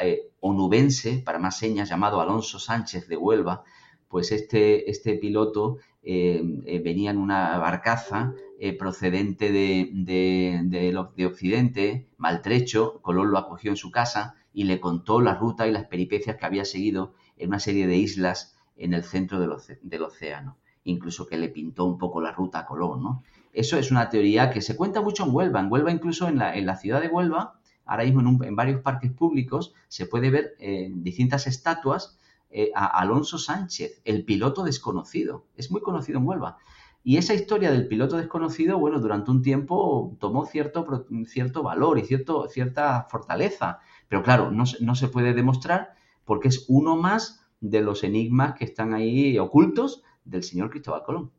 eh, onubense, para más señas, llamado Alonso Sánchez de Huelva, pues este, este piloto eh, eh, venía en una barcaza procedente de, de, de, Occidente, maltrecho, Colón lo acogió en su casa y le contó la ruta y las peripecias que había seguido en una serie de islas en el centro del océano incluso que le pintó un poco la ruta a Colón, ¿no? Eso es una teoría que se cuenta mucho en Huelva. En Huelva, incluso en la, en la ciudad de Huelva, ahora mismo en, varios parques públicos, se puede ver en eh, distintas estatuas eh, a Alonso Sánchez, el piloto desconocido. Es muy conocido en Huelva. Y esa historia del piloto desconocido, bueno, durante un tiempo tomó cierto, cierto valor y cierto, cierta fortaleza. Pero claro, no, no se puede demostrar porque es uno más de los enigmas que están ahí ocultos del señor Cristóbal Colón.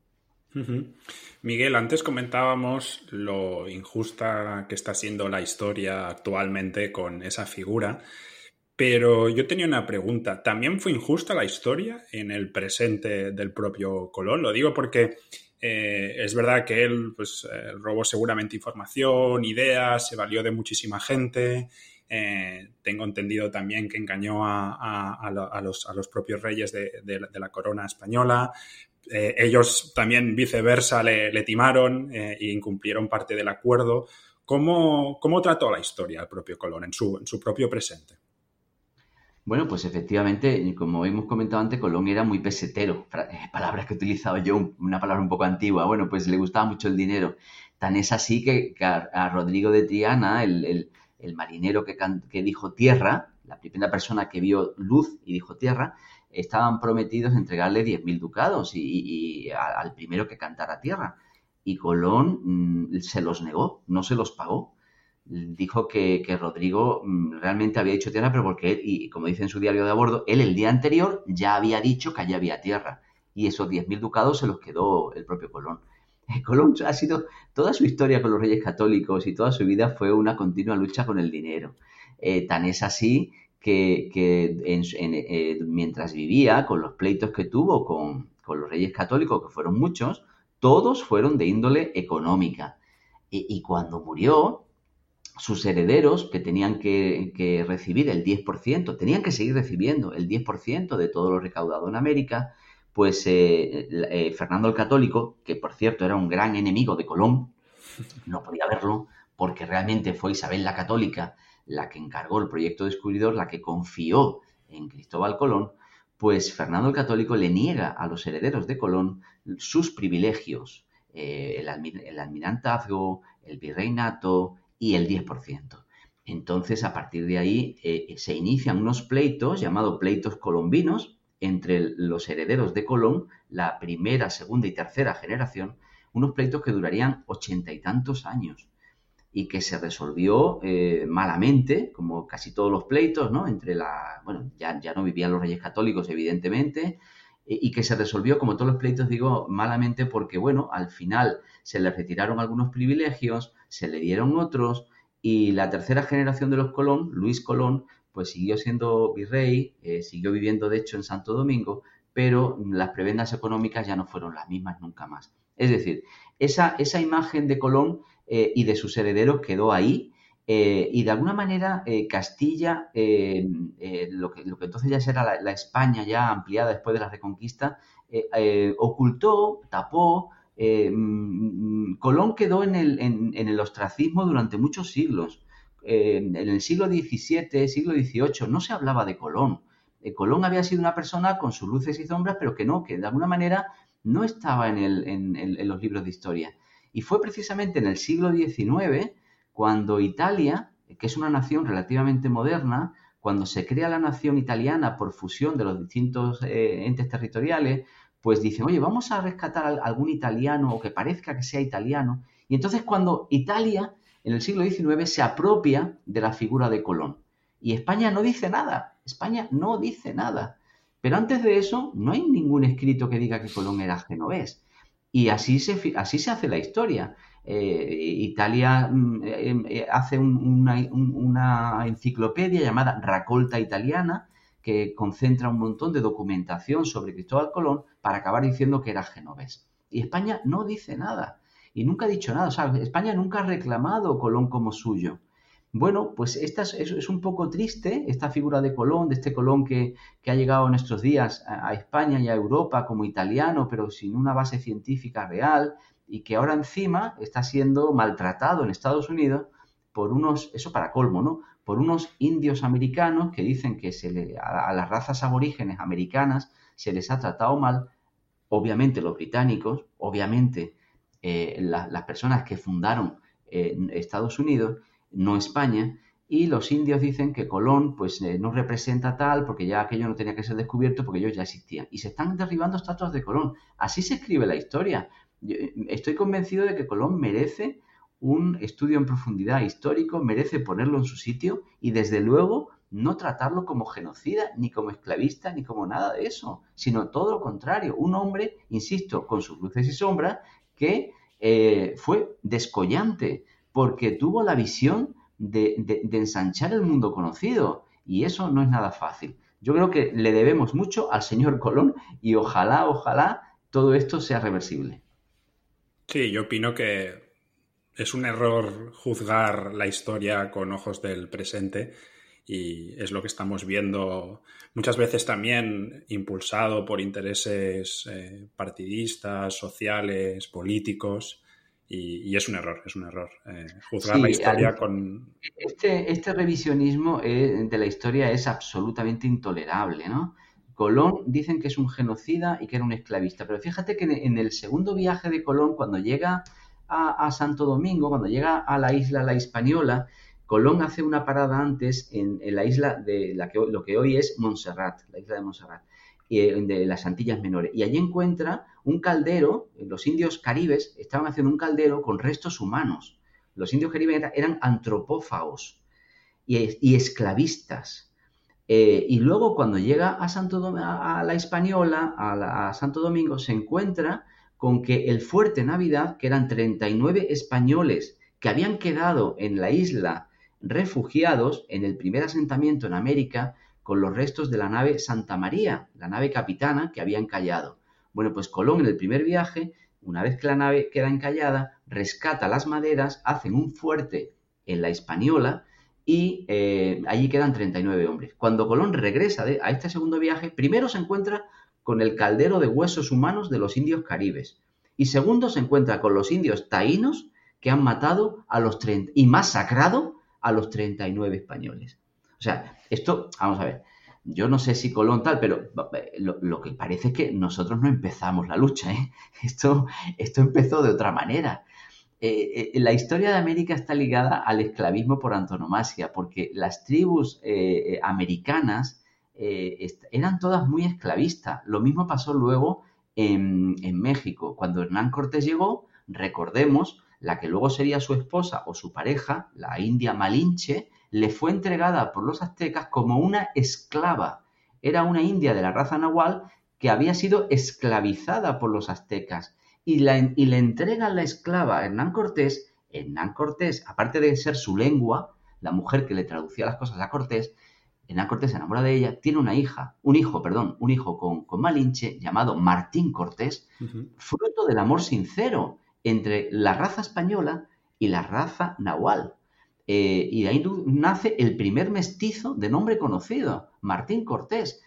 Miguel, antes comentábamos lo injusta que está siendo la historia actualmente con esa figura, Pero yo tenía una pregunta. ¿También fue injusta la historia en el presente del propio Colón? Lo digo porque eh, es verdad que él pues, eh, robó seguramente información, ideas, se valió de muchísima gente. Eh, tengo entendido también que engañó a, los, propios reyes de, la corona española. ellos también viceversa le, timaron e incumplieron parte del acuerdo. ¿Cómo, ¿Cómo, trató la historia el propio Colón en su propio presente? Bueno, pues efectivamente, como hemos comentado antes, Colón era muy pesetero. Eh, palabras que he utilizado yo, una palabra un poco antigua. Bueno, pues le gustaba mucho el dinero. Tan es así que, a, Rodrigo de Triana, el, marinero que, dijo tierra, la primera persona que vio luz y dijo tierra, estaban prometidos entregarle 10.000 ducados y, al primero que cantara tierra. Y Colón mm, se los negó, no se los pagó dijo que, Rodrigo mm, realmente había dicho tierra, pero porque él, y como dice en su diario de a bordo, él el día anterior ya había dicho que allá había tierra. Y esos 10.000 ducados se los quedó el propio Colón. <laughs> Colón ha sido, toda su historia con los reyes católicos y toda su vida fue una continua lucha con el dinero. Eh, tan es así que, eh, mientras vivía, con los pleitos que tuvo con, los reyes católicos, que fueron muchos, todos fueron de índole económica. y cuando murió, sus herederos que tenían que, recibir el 10%, tenían que seguir recibiendo el 10% de todo lo recaudado en América, pues eh, eh, Fernando el Católico, que por cierto era un gran enemigo de Colón, no podía verlo, porque realmente fue Isabel la Católica la que encargó el proyecto descubridor, la que confió en Cristóbal Colón, pues Fernando el Católico le niega a los herederos de Colón sus privilegios, eh, el, el almirantazgo, el virreinato, y el 10%. Entonces, a partir de ahí, eh, se inician unos pleitos llamados pleitos colombinos entre los herederos de Colón, la primera, segunda y tercera generación, unos pleitos que durarían ochenta y tantos años y que se resolvió eh, malamente, como casi todos los pleitos, ¿no? Entre la, bueno, ya, ya no vivían los reyes católicos, evidentemente, y que se resolvió, como todos los pleitos, digo, malamente porque, bueno, al final se le retiraron algunos privilegios, se le dieron otros, y la tercera generación de los Colón, Luis Colón, pues siguió siendo virrey, eh, siguió viviendo de hecho en Santo Domingo, pero las prebendas económicas ya no fueron las mismas nunca más. Es decir, esa, esa imagen de Colón eh, y de sus herederos quedó ahí, eh, y de alguna manera Castilla, lo, que, lo, que, entonces ya será la, España ya ampliada después de la Reconquista, ocultó, tapó, Colón quedó en el, ostracismo durante muchos siglos. Eh, en el siglo XVII, siglo XVIII, no se hablaba de Colón. Eh, Colón había sido una persona con sus luces y sombras, pero que no, que de alguna manera no estaba en, los libros de historia. Y fue precisamente en el siglo XIX cuando Italia, que es una nación relativamente moderna, cuando se crea la nación italiana por fusión de los distintos entes territoriales, pues dicen, oye, vamos a rescatar a algún italiano o que parezca que sea italiano. Y entonces cuando Italia en el siglo XIX se apropia de la figura de Colón. Y España no dice nada, España no dice nada. Pero antes de eso no hay ningún escrito que diga que Colón era genovés. Y así se, así se hace la historia. Eh, Italia mm, eh, eh, hace una, una, enciclopedia llamada Racolta Italiana, que concentra un montón de documentación sobre Cristóbal Colón para acabar diciendo que era genovés. Y España no dice nada. Y nunca ha dicho nada. España nunca ha reclamado Colón como suyo. Bueno, pues esta es, un poco triste, esta figura de Colón, de este Colón que, ha llegado en estos días a, España y a Europa como italiano, pero sin una base científica real, y que ahora encima está siendo maltratado en Estados Unidos por unos, eso para colmo, ¿no? Por unos indios americanos que dicen que se le, a, las razas aborígenes americanas se les ha tratado mal, obviamente los británicos, obviamente eh, las personas que fundaron eh, Estados Unidos, no España, y los indios dicen que Colón pues eh, no representa tal porque ya aquello no tenía que ser descubierto porque ellos ya existían. Y se están derribando estatuas de Colón. Así se escribe la historia. estoy convencido de que Colón merece un estudio en profundidad histórico, merece ponerlo en su sitio y desde luego no tratarlo como genocida, ni como esclavista, ni como nada de eso, sino todo lo contrario, un hombre, insisto, con sus luces y sombras, que eh, fue descollante, porque tuvo la visión de, ensanchar el mundo conocido. Y eso no es nada fácil. Yo creo que le debemos mucho al señor Colón y ojalá, ojalá todo esto sea reversible. Sí, yo opino que es un error juzgar la historia con ojos del presente y es lo que estamos viendo muchas veces también impulsado por intereses eh, partidistas, sociales, políticos. Y, es un error, es un error. Eh, juzgar la historia con... Este, este revisionismo eh, de la historia es absolutamente intolerable, ¿no? Colón dicen que es un genocida y que era un esclavista, pero fíjate que en el segundo viaje de Colón, cuando llega a, Santo Domingo, cuando llega a la isla La Hispaniola, Colón hace una parada antes en, la isla de lo que hoy es Montserrat, la isla de Montserrat, eh, de las Antillas Menores, y allí encuentra un caldero, los indios caribes estaban haciendo un caldero con restos humanos. Los indios caribes eran antropófagos y esclavistas. Eh, y luego cuando llega a, Santo a la Española, a, Santo Domingo, se encuentra con que el fuerte Navidad, que eran 39 españoles que habían quedado en la isla refugiados en el primer asentamiento en América con los restos de la nave Santa María, la nave capitana que había encallado. Bueno, pues Colón en el primer viaje, una vez que la nave queda encallada, rescata las maderas, hacen un fuerte en la Española y eh, allí quedan 39 hombres. Cuando Colón regresa a este segundo viaje, primero se encuentra con el caldero de huesos humanos de los indios caribes y segundo se encuentra con los indios taínos que han matado a los 30 y masacrado a los 39 españoles. O sea, esto, vamos a ver, yo no sé si Colón tal, pero lo, que parece es que nosotros no empezamos la lucha, ¿eh? <laughs> Esto, esto empezó de otra manera. Eh, eh, la historia de América está ligada al esclavismo por antonomasia, porque las tribus americanas eran todas muy esclavistas. Lo mismo pasó luego en, México. Cuando Hernán Cortés llegó, recordemos, la que luego sería su esposa o su pareja, la india Malinche, le fue entregada por los aztecas como una esclava. Era una india de la raza nahual que había sido esclavizada por los aztecas y, le entregan la esclava a Hernán Cortés, Hernán Cortés, aparte de ser su lengua, la mujer que le traducía las cosas a Cortés, Hernán Cortés se enamora de ella, tiene una hija, un hijo, perdón, un hijo con, con Malinche llamado Martín Cortés, fruto del amor sincero entre la raza española y la raza nahual. Eh, y de ahí nace el primer mestizo de nombre conocido, Martín Cortés,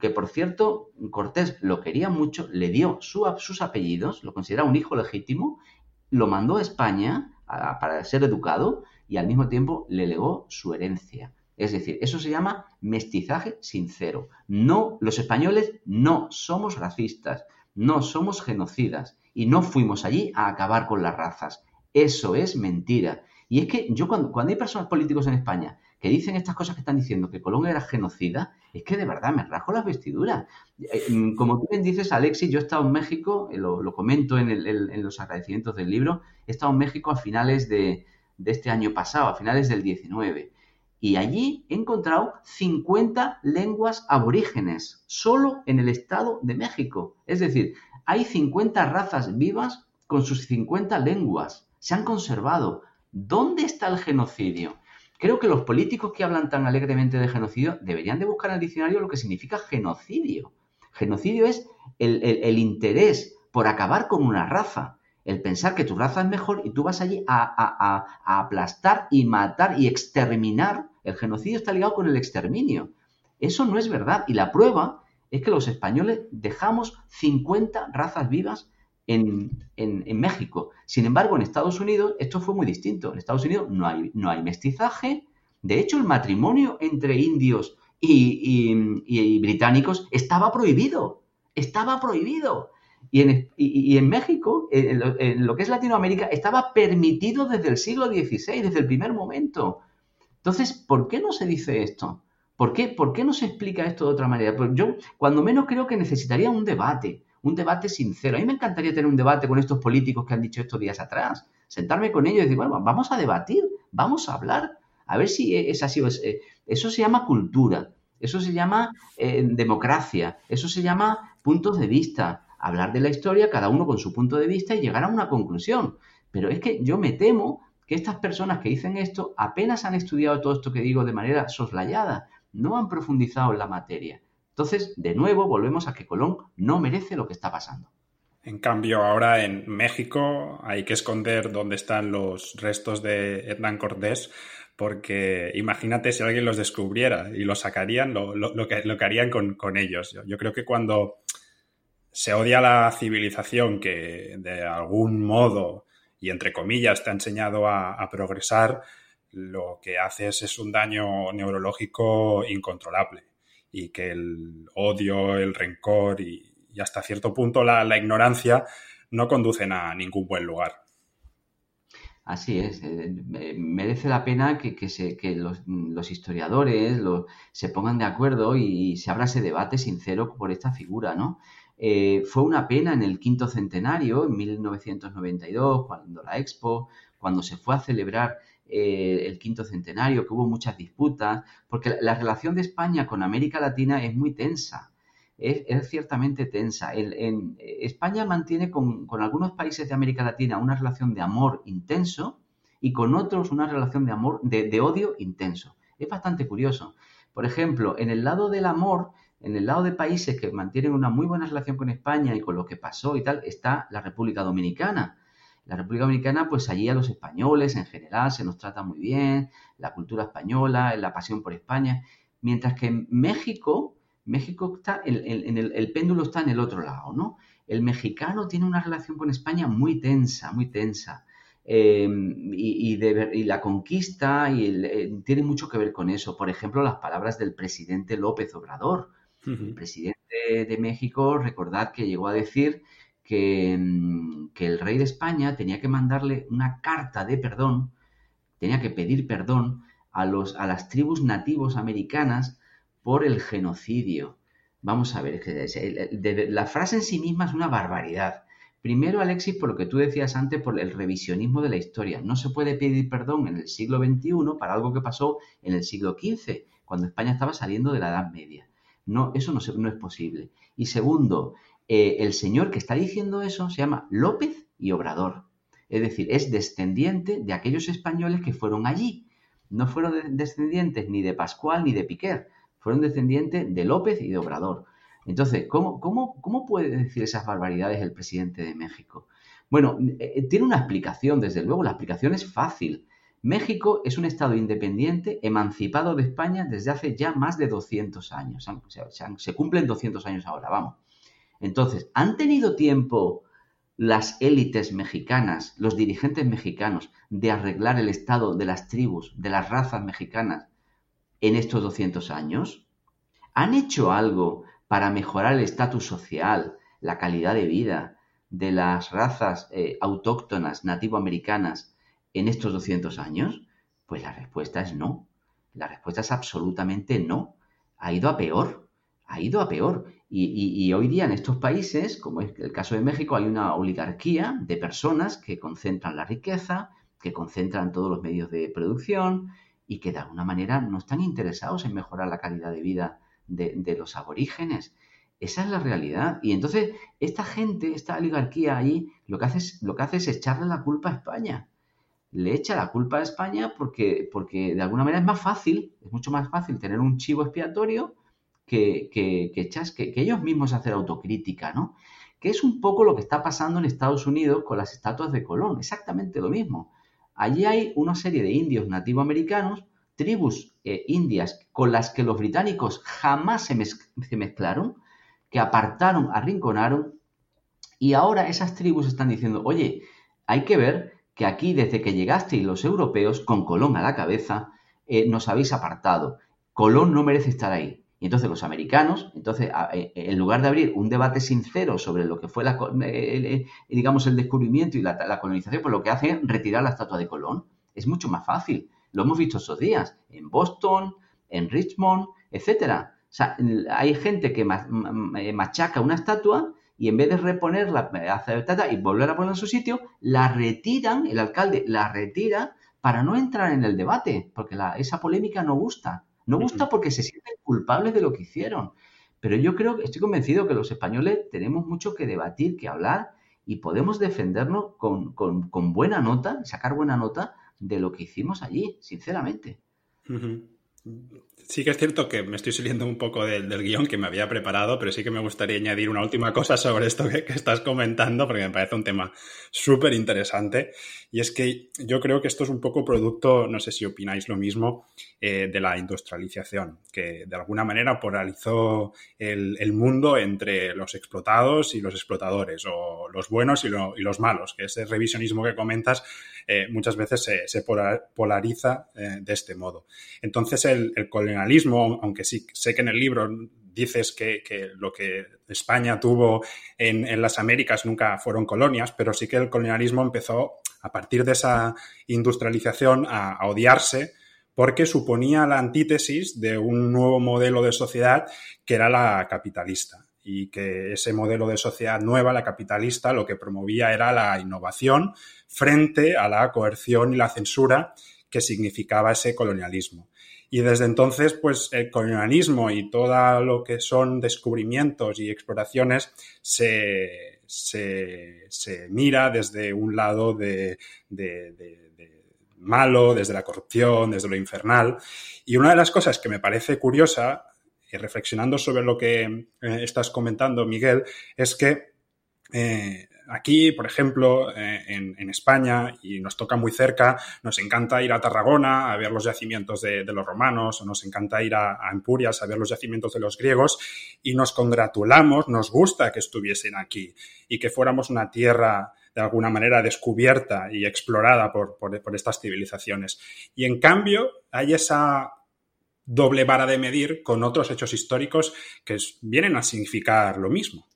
que por cierto Cortés lo quería mucho, le dio sus apellidos, lo consideraba un hijo legítimo, lo mandó a España para ser educado y al mismo tiempo le legó su herencia. Es decir, eso se llama mestizaje sincero. No, los españoles no somos racistas, no somos genocidas y no fuimos allí a acabar con las razas. Eso es mentira. Y es que yo cuando, cuando hay personas políticos en España que dicen estas cosas que están diciendo, que Colón era genocida, es que de verdad me rajo las vestiduras. Eh, mm, como tú bien dices, Alexis, yo he estado en México, eh, lo, comento en, los agradecimientos del libro, he estado en México a finales de, este año pasado, a finales del 19. Y allí he encontrado 50 lenguas aborígenes, solo en el Estado de México. Es decir, hay 50 razas vivas con sus 50 lenguas. Se han conservado. ¿Dónde está el genocidio? Creo que los políticos que hablan tan alegremente de genocidio deberían de buscar en el diccionario lo que significa genocidio. Genocidio es el, interés por acabar con una raza, el pensar que tu raza es mejor y tú vas allí a, aplastar y matar y exterminar. El genocidio está ligado con el exterminio. Eso no es verdad. Y la prueba es que los españoles dejamos 50 razas vivas en, México. Sin embargo, en Estados Unidos esto fue muy distinto. En Estados Unidos no hay, no hay mestizaje. De hecho, el matrimonio entre indios y, británicos estaba prohibido. Estaba prohibido. Y en, en México, en lo, que es Latinoamérica, estaba permitido desde el siglo XVI, desde el primer momento. Entonces, ¿por qué no se dice esto? ¿Por qué, ¿Por qué no se explica esto de otra manera? Pues yo, cuando menos creo que necesitaría un debate un debate sincero. A mí me encantaría tener un debate con estos políticos que han dicho estos días atrás, sentarme con ellos y decir, bueno, vamos a debatir, vamos a hablar, a ver si es así. Eh, eso se llama cultura, eso se llama eh, democracia, eso se llama puntos de vista, hablar de la historia, cada uno con su punto de vista y llegar a una conclusión. Pero es que yo me temo que estas personas que dicen esto apenas han estudiado todo esto que digo de manera soslayada no han profundizado en la materia. Entonces, de nuevo, volvemos a que Colón no merece lo que está pasando. En cambio, ahora en México hay que esconder dónde están los restos de Hernán Cortés, porque imagínate si alguien los descubriera y los sacarían, lo, que, lo que, harían con, ellos. Yo, creo que cuando se odia la civilización que de algún modo y entre comillas te ha enseñado a, progresar, lo que haces es un daño neurológico incontrolable y que el odio, el rencor y, hasta cierto punto la, ignorancia no conducen a ningún buen lugar. Así es, eh, merece la pena que, los, historiadores se pongan de acuerdo y se abra ese debate sincero por esta figura, ¿no? Eh, fue una pena en el quinto centenario, en 1992, cuando la Expo, cuando se fue a celebrar eh, el quinto centenario, que hubo muchas disputas, porque la, relación de España con América Latina es muy tensa. Es, ciertamente tensa. en, España mantiene con, algunos países de América Latina una relación de amor intenso y con otros una relación de amor, de odio intenso. Es bastante curioso. Por ejemplo, en el lado del amor, en el lado de países que mantienen una muy buena relación con España y con lo que pasó y tal, está la República Dominicana. La República Dominicana, pues allí a los españoles en general se nos trata muy bien, la cultura española, la pasión por España, mientras que en México, México está, en, el, péndulo está en el otro lado, ¿no? El mexicano tiene una relación con España muy tensa, muy tensa. Eh, y, la conquista y eh, tiene mucho que ver con eso. Por ejemplo, las palabras del presidente López Obrador, el presidente de México, recordad que llegó a decir mm, que, el rey de España tenía que mandarle una carta de perdón, tenía que pedir perdón a, los, a las tribus nativos americanas por el genocidio. Vamos a ver, la frase en sí misma es una barbaridad. Primero, Alexis, por lo que tú decías antes, por el revisionismo de la historia. No se puede pedir perdón en el siglo XXI para algo que pasó en el siglo XV, cuando España estaba saliendo de la Edad Media. No, eso no, no es posible. Y segundo, eh, el señor que está diciendo eso se llama López y Obrador. Es decir, es descendiente de aquellos españoles que fueron allí. No fueron descendientes ni de Pascual ni de Piquer, fueron descendientes de López y de Obrador. Entonces, ¿cómo, cómo, cómo puede decir esas barbaridades el presidente de México? Bueno, eh, tiene una explicación, desde luego, la explicación es fácil. México es un Estado independiente, emancipado de España desde hace ya más de 200 años. Se, cumplen 200 años ahora, vamos. Entonces, ¿han tenido tiempo las élites mexicanas, los dirigentes mexicanos, de arreglar el estado de las tribus, de las razas mexicanas en estos 200 años? ¿Han hecho algo para mejorar el estatus social, la calidad de vida de las razas eh, autóctonas nativoamericanas en estos 200 años? Pues la respuesta es no. La respuesta es absolutamente no. Ha ido a peor. Ha ido a peor. Y, hoy día en estos países, como es el caso de México, hay una oligarquía de personas que concentran la riqueza, que concentran todos los medios de producción y que de alguna manera no están interesados en mejorar la calidad de vida de, los aborígenes. Esa es la realidad. Y entonces, esta gente, esta oligarquía es, lo que hace es echarle la culpa a España le echa la culpa a España porque, porque de alguna manera es más fácil, es mucho más fácil tener un chivo expiatorio que, que, que, ellos mismos hacer autocrítica, ¿no? Que es un poco lo que está pasando en Estados Unidos con las estatuas de Colón, exactamente lo mismo. Allí hay una serie de indios nativoamericanos, tribus eh, indias con las que los británicos jamás se, se mezclaron, que apartaron, arrinconaron, y ahora esas tribus están diciendo, oye, hay que ver que aquí desde que llegasteis los europeos, con Colón a la cabeza, eh, nos habéis apartado. Colón no merece estar ahí. Y entonces los americanos, entonces, eh, en lugar de abrir un debate sincero sobre lo que fue la, el, digamos, el descubrimiento y la, colonización, pues lo que hacen es retirar la estatua de Colón. Es mucho más fácil. Lo hemos visto estos días, en Boston, en Richmond, etcétera. O sea, hay gente que machaca una estatua y en vez de reponerla, aceptada y volver a ponerla en su sitio, la retiran, el alcalde la retira para no entrar en el debate, porque esa polémica no gusta. No gusta porque se sienten culpables de lo que hicieron. Pero yo creo, estoy convencido que los españoles tenemos mucho que debatir, que hablar y podemos defendernos con, buena nota, sacar buena nota de lo que hicimos allí, sinceramente. Sí que es cierto que me estoy saliendo un poco del, guion que me había preparado, pero sí que me gustaría añadir una última cosa sobre esto que, estás comentando, porque me parece un tema súper interesante. Y es que yo creo que esto es un poco producto, no sé si opináis lo mismo, eh, de la industrialización, que de alguna manera polarizó el, mundo entre los explotados y los explotadores, o los buenos y, los malos, que ese revisionismo que comentas eh, muchas veces se, polariza eh, de este modo. Entonces el, el aunque sí sé que en el libro dices que, lo que España tuvo en, las Américas nunca fueron colonias, pero sí que el colonialismo empezó a partir de esa industrialización a, odiarse porque suponía la antítesis de un nuevo modelo de sociedad que era la capitalista y que ese modelo de sociedad nueva, la capitalista, lo que promovía era la innovación frente a la coerción y la censura que significaba ese colonialismo. Y desde entonces, pues el colonialismo y todo lo que son descubrimientos y exploraciones se, mira desde un lado de, malo, desde la corrupción, desde lo infernal. Y una de las cosas que me parece curiosa, y reflexionando sobre lo que eh, estás comentando, Miguel, es que eh, aquí, por ejemplo, eh, en, España, y nos toca muy cerca, nos encanta ir a Tarragona a ver los yacimientos de, los romanos, o nos encanta ir a, a, Empurias a ver los yacimientos de los griegos, y nos congratulamos, nos gusta que estuviesen aquí y que fuéramos una tierra de alguna manera descubierta y explorada por, por estas civilizaciones. Y en cambio, hay esa doble vara de medir con otros hechos históricos que vienen a significar lo mismo.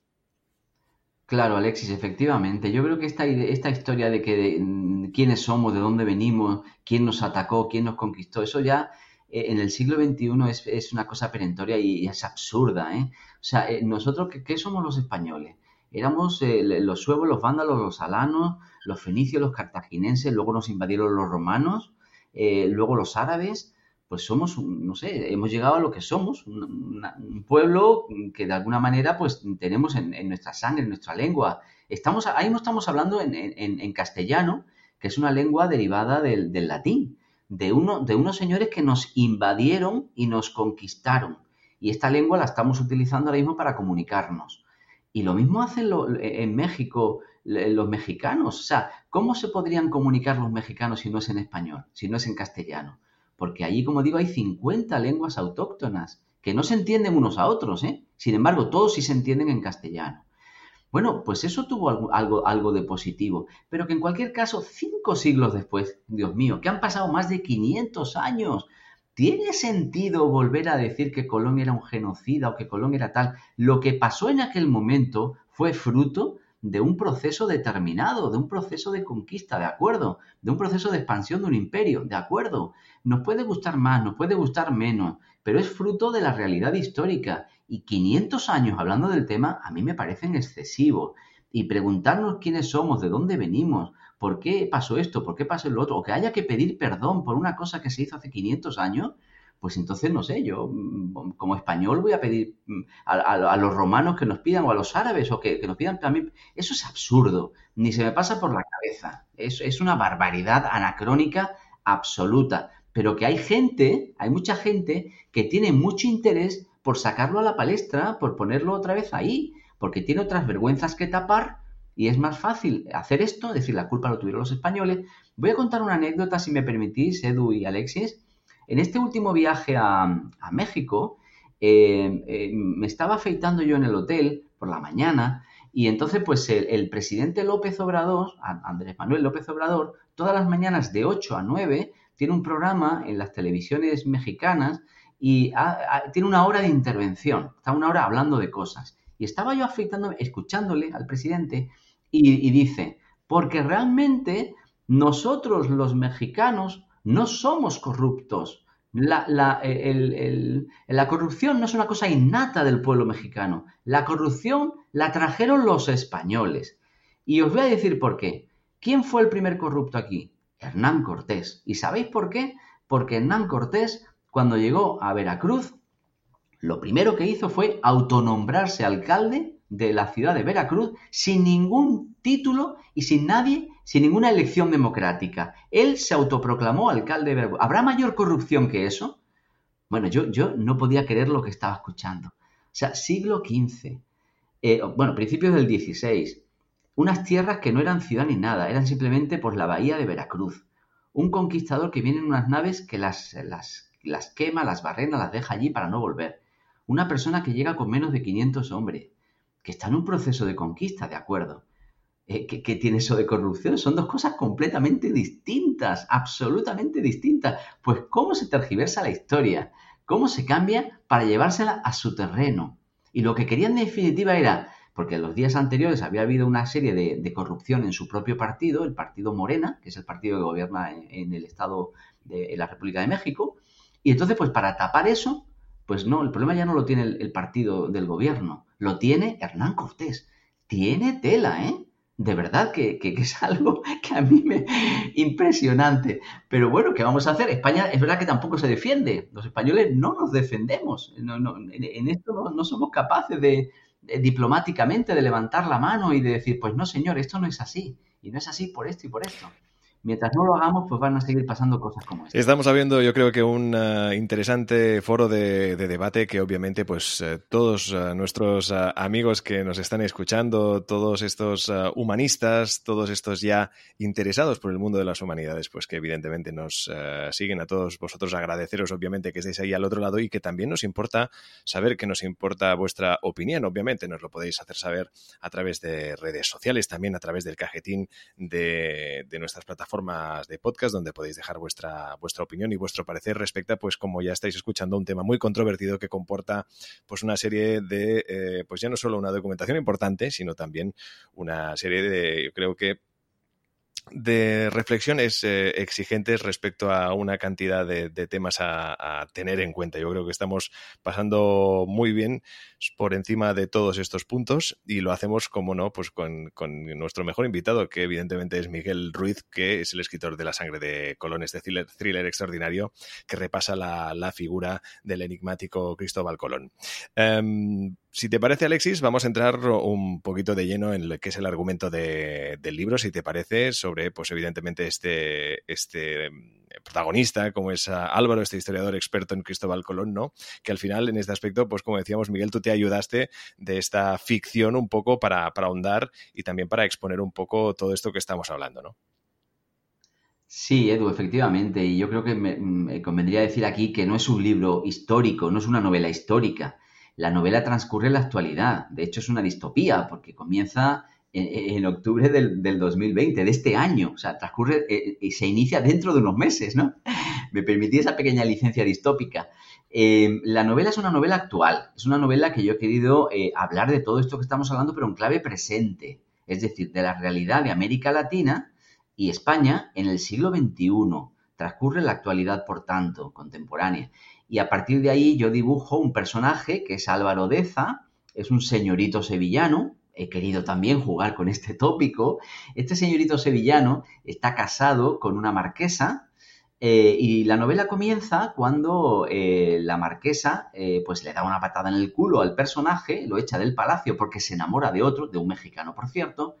Claro, Alexis, efectivamente. Yo creo que esta, esta historia de que mm, quiénes somos, de dónde venimos, quién nos atacó, quién nos conquistó, eso ya eh, en el siglo XXI es, una cosa perentoria y, es absurda. ¿eh? O sea, eh, nosotros, ¿qué, somos los españoles? Éramos los suevos, los vándalos, los alanos, los fenicios, los cartagineses, luego nos invadieron los romanos, luego los árabes pues somos, no sé, hemos llegado a lo que somos, un, pueblo que de alguna manera pues tenemos en, nuestra sangre, en nuestra lengua. Estamos, ahí no estamos hablando en, castellano, que es una lengua derivada del, latín, de, uno, de unos señores que nos invadieron y nos conquistaron. Y esta lengua la estamos utilizando ahora mismo para comunicarnos. Y lo mismo hacen en México los mexicanos. O sea, ¿cómo se podrían comunicar los mexicanos si no es en español, si no es en castellano? Porque allí, como digo, hay 50 lenguas autóctonas que no se entienden unos a otros, ¿eh? Sin embargo, todos sí se entienden en castellano. Bueno, pues eso tuvo algo, algo, de positivo, pero que en cualquier caso, cinco siglos después, Dios mío, que han pasado más de 500 años, ¿tiene sentido volver a decir que Colón era un genocida o que Colón era tal? Lo que pasó en aquel momento fue fruto de un proceso determinado, de un proceso de conquista, de acuerdo, de un proceso de expansión de un imperio, de acuerdo. Nos puede gustar más, nos puede gustar menos, pero es fruto de la realidad histórica. Y 500 años hablando del tema a mí me parecen excesivos. Y preguntarnos quiénes somos, de dónde venimos, por qué pasó esto, por qué pasó lo otro, o que haya que pedir perdón por una cosa que se hizo hace 500 años, pues entonces no sé, yo mm, como español voy a pedir mm, a, los romanos que nos pidan o a los árabes o que, nos pidan también. Eso es absurdo, ni se me pasa por la cabeza. Es, es una barbaridad anacrónica absoluta. Pero que hay gente, hay mucha gente que tiene mucho interés por sacarlo a la palestra, por ponerlo otra vez ahí, porque tiene otras vergüenzas que tapar y es más fácil hacer esto, decir la culpa lo tuvieron los españoles. Voy a contar una anécdota, si me permitís, Edu y Alexis en este último viaje a, México, eh, eh, me estaba afeitando yo en el hotel por la mañana y entonces pues el, presidente López Obrador, Andrés Manuel López Obrador, todas las mañanas de 8 a 9 tiene un programa en las televisiones mexicanas y tiene una hora de intervención, está una hora hablando de cosas. Y estaba yo afeitándome, escuchándole al presidente y dice, porque realmente nosotros los mexicanos no somos corruptos. La, la, corrupción no es una cosa innata del pueblo mexicano. La corrupción la trajeron los españoles. Y os voy a decir por qué. ¿Quién fue el primer corrupto aquí? Hernán Cortés. ¿Y sabéis por qué? Porque Hernán Cortés, cuando llegó a Veracruz, lo primero que hizo fue autonombrarse alcalde de la ciudad de Veracruz sin ningún título y sin nadie sin ninguna elección democrática. Él se autoproclamó alcalde de Veracruz. ¿Habrá mayor corrupción que eso? Bueno, yo, yo no podía creer lo que estaba escuchando. O sea, siglo XV, eh, bueno, principios del XVI, unas tierras que no eran ciudad ni nada, eran simplemente por la bahía de Veracruz. Un conquistador que viene en unas naves que las, las, las quema, las barrena, las deja allí para no volver. Una persona que llega con menos de 500 hombres, que está en un proceso de conquista, de acuerdo. Eh, ¿qué, tiene eso de corrupción? Son dos cosas completamente distintas, absolutamente distintas. Pues cómo se tergiversa la historia, cómo se cambia para llevársela a su terreno. Y lo que querían en definitiva era, porque en los días anteriores había habido una serie de, corrupción en su propio partido, el partido Morena, que es el partido que gobierna en, el Estado de la República de México, y entonces pues para tapar eso, pues no, el problema ya no lo tiene el partido del gobierno, lo tiene Hernán Cortés. Tiene tela, ¿eh? De verdad que, es <laughs> algo que a mí me impresionante. Pero bueno, ¿qué vamos a hacer? España es verdad que tampoco se defiende. Los españoles no nos defendemos. en, esto no, somos capaces de, diplomáticamente de levantar la mano y de decir, pues no, señor, esto no es así. Y no es así por esto y por esto mientras no lo hagamos, pues van a seguir pasando cosas como esta. Estamos habiendo, yo creo que un eh, interesante foro de, debate que obviamente, pues eh, todos eh, nuestros amigos que nos están escuchando, todos estos humanistas, todos estos ya interesados por el mundo de las humanidades, pues que evidentemente nos siguen a todos vosotros, agradeceros obviamente que estéis ahí al otro lado y que también nos importa saber que nos importa vuestra opinión, obviamente nos lo podéis hacer saber a través de redes sociales, también a través del cajetín de nuestras plataformas formas de podcast donde podéis dejar vuestra, vuestra opinión y vuestro parecer respecto a, pues como ya estáis escuchando, un tema muy controvertido que comporta pues una serie de, eh, pues ya no solo una documentación importante, sino también una serie de, yo creo que de reflexiones eh, exigentes respecto a una cantidad de, temas a, tener en cuenta. Yo creo que estamos pasando muy bien por encima de todos estos puntos y lo hacemos, como no, pues con, nuestro mejor invitado, que evidentemente es Miguel Ruiz, que es el escritor de La sangre de Colón, este thriller, extraordinario que repasa la, figura del enigmático Cristóbal Colón. Em, si te parece, Alexis, vamos a entrar un poquito de lleno en lo que es el argumento del libro, si te parece, sobre, pues evidentemente, este, este mm, protagonista, como es ah, Álvaro, este historiador experto en Cristóbal Colón, ¿no? Que al final, en este aspecto, pues como decíamos, Miguel, tú te ayudaste de esta ficción un poco para, para ahondar y también para exponer un poco todo esto que estamos hablando, ¿no? Sí, Edu, efectivamente. Y yo creo que me, me convendría decir aquí que no es un libro histórico, no es una novela histórica la novela transcurre en la actualidad. De hecho, es una distopía porque comienza en, octubre del, 2020, de este año. O sea, transcurre eh, y se inicia dentro de unos meses, ¿no? <laughs> Me permití esa pequeña licencia distópica. Eh, la novela es una novela actual. Es una novela que yo he querido eh, hablar de todo esto que estamos hablando, pero en clave presente. Es decir, de la realidad de América Latina y España en el siglo XXI. Transcurre la actualidad, por tanto, contemporánea y a partir de ahí yo dibujo un personaje que es Álvaro Deza, es un señorito sevillano, he querido también jugar con este tópico. Este señorito sevillano está casado con una marquesa eh, y la novela comienza cuando eh, la marquesa eh, pues le da una patada en el culo al personaje, lo echa del palacio porque se enamora de otro, de un mexicano por cierto,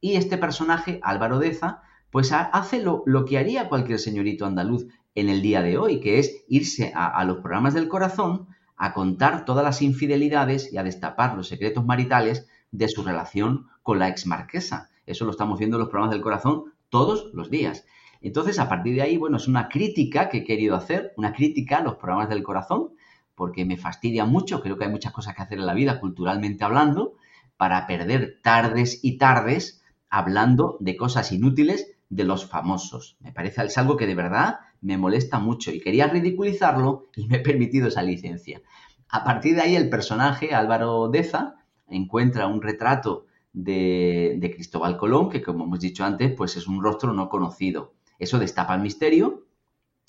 y este personaje, Álvaro Deza, pues hace lo, lo que haría cualquier señorito andaluz, en el día de hoy, que es irse a, los programas del corazón a contar todas las infidelidades y a destapar los secretos maritales de su relación con la ex marquesa. Eso lo estamos viendo en los programas del corazón todos los días. Entonces, a partir de ahí, bueno, es una crítica que he querido hacer, una crítica a los programas del corazón, porque me fastidia mucho, creo que hay muchas cosas que hacer en la vida culturalmente hablando, para perder tardes y tardes hablando de cosas inútiles de los famosos. Me parece es algo que de verdad me molesta mucho y quería ridiculizarlo y me he permitido esa licencia. A partir de ahí el personaje, Álvaro Deza, encuentra un retrato de, Cristóbal Colón, que como hemos dicho antes, pues es un rostro no conocido. Eso destapa el misterio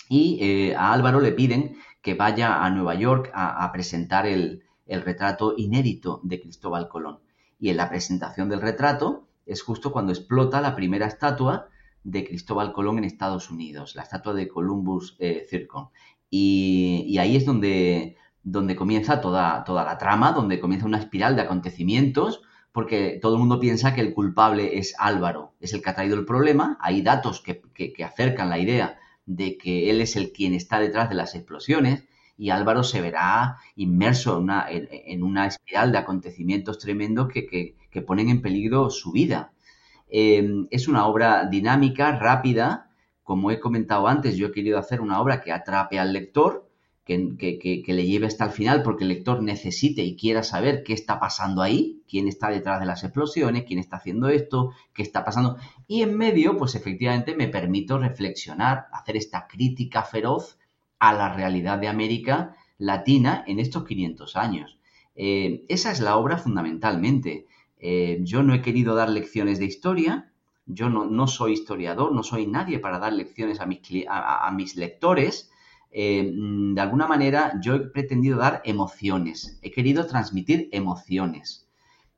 y eh, a Álvaro le piden que vaya a Nueva York a, presentar el, retrato inédito de Cristóbal Colón. Y en la presentación del retrato es justo cuando explota la primera estatua de Cristóbal Colón en Estados Unidos, la estatua de Columbus eh. Y, ahí es donde, donde comienza toda, toda la trama, donde comienza una espiral de acontecimientos, porque todo el mundo piensa que el culpable es Álvaro, es el que ha traído el problema. Hay datos que, acercan la idea de que él es el quien está detrás de las explosiones y Álvaro se verá inmerso en una, en, una espiral de acontecimientos tremendos que, ponen en peligro su vida. Eh, es una obra dinámica, rápida, como he comentado antes, yo he querido hacer una obra que atrape al lector, que, le lleve hasta el final porque el lector necesite y quiera saber qué está pasando ahí, quién está detrás de las explosiones, quién está haciendo esto, qué está pasando. Y en medio, pues efectivamente me permito reflexionar, hacer esta crítica feroz a la realidad de América Latina en estos 500 años. Eh, esa es la obra fundamentalmente. Eh, yo no he querido dar lecciones de historia, yo no, soy historiador, no soy nadie para dar lecciones a mis, a mis lectores, eh, mm, de alguna manera yo he pretendido dar emociones, he querido transmitir emociones,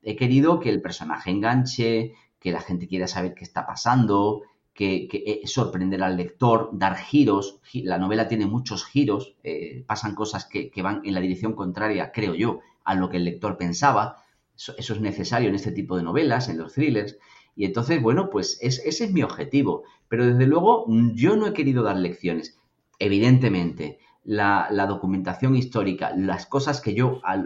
he querido que el personaje enganche, que la gente quiera saber qué está pasando, que, eh, sorprender al lector, dar giros, la novela tiene muchos giros, eh, pasan cosas que, van en la dirección contraria, creo yo, a lo que el lector pensaba, eso, es necesario en este tipo de novelas, en los thrillers, y entonces, bueno, pues ese es mi objetivo, pero desde luego mm, yo no he querido dar lecciones, evidentemente, la, documentación histórica, las cosas que yo, a,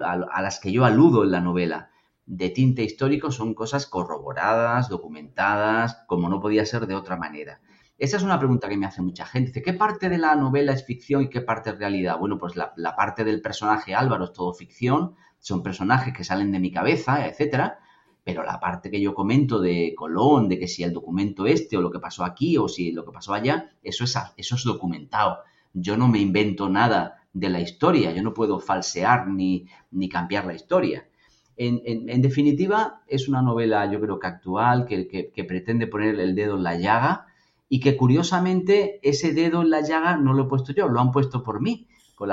las que yo aludo en la novela de tinte histórico son cosas corroboradas, documentadas, como no podía ser de otra manera. Esa es una pregunta que me hace mucha gente. ¿qué parte de la novela es ficción y qué parte es realidad? Bueno, pues la, la parte del personaje Álvaro es todo ficción, son personajes que salen de mi cabeza, etcétera, pero la parte que yo comento de Colón, de que si el documento este o lo que pasó aquí o si lo que pasó allá, eso es, eso es documentado. Yo no me invento nada de la historia, yo no puedo falsear ni, ni cambiar la historia. En, definitiva, es una novela yo creo que actual, que, pretende poner el dedo en la llaga y que curiosamente ese dedo en la llaga no lo he puesto yo, lo han puesto por mí. Con,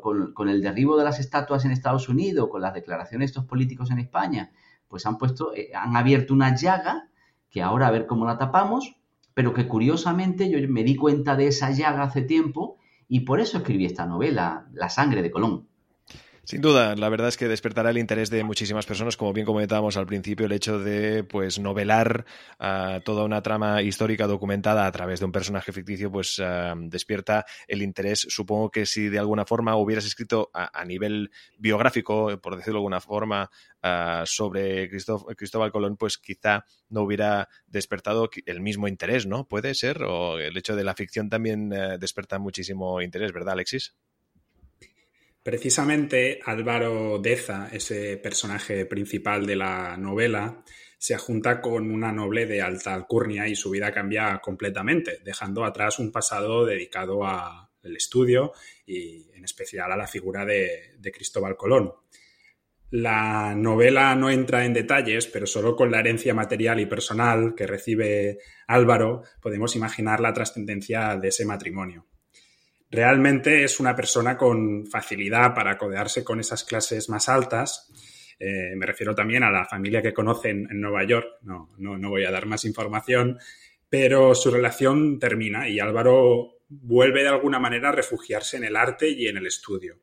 con, con el derribo de las estatuas en Estados Unidos, con las declaraciones de estos políticos en España, pues han puesto, eh, han abierto una llaga que ahora a ver cómo la tapamos, pero que curiosamente yo me di cuenta de esa llaga hace tiempo y por eso escribí esta novela, La sangre de Colón. Sin duda, la verdad es que despertará el interés de muchísimas personas, como bien comentábamos al principio, el hecho de pues novelar ah, toda una trama histórica documentada a través de un personaje ficticio, pues ah, despierta el interés. Supongo que si de alguna forma hubieras escrito a, nivel biográfico, por decirlo de alguna forma, ah, sobre Cristóbal Colón, pues quizá no hubiera despertado el mismo interés, ¿no? Puede ser, o el hecho de la ficción también eh, desperta muchísimo interés, ¿verdad, Alexis? Precisamente Álvaro Deza, ese personaje principal de la novela, se junta con una noble de alta alcurnia y su vida cambia completamente, dejando atrás un pasado dedicado al estudio y en especial a la figura de, de Cristóbal Colón. La novela no entra en detalles, pero solo con la herencia material y personal que recibe Álvaro podemos imaginar la trascendencia de ese matrimonio realmente es una persona con facilidad para codearse con esas clases más altas. Eh, me refiero también a la familia que conoce en, Nueva York. No, no, voy a dar más información, pero su relación termina y Álvaro vuelve de alguna manera a refugiarse en el arte y en el estudio.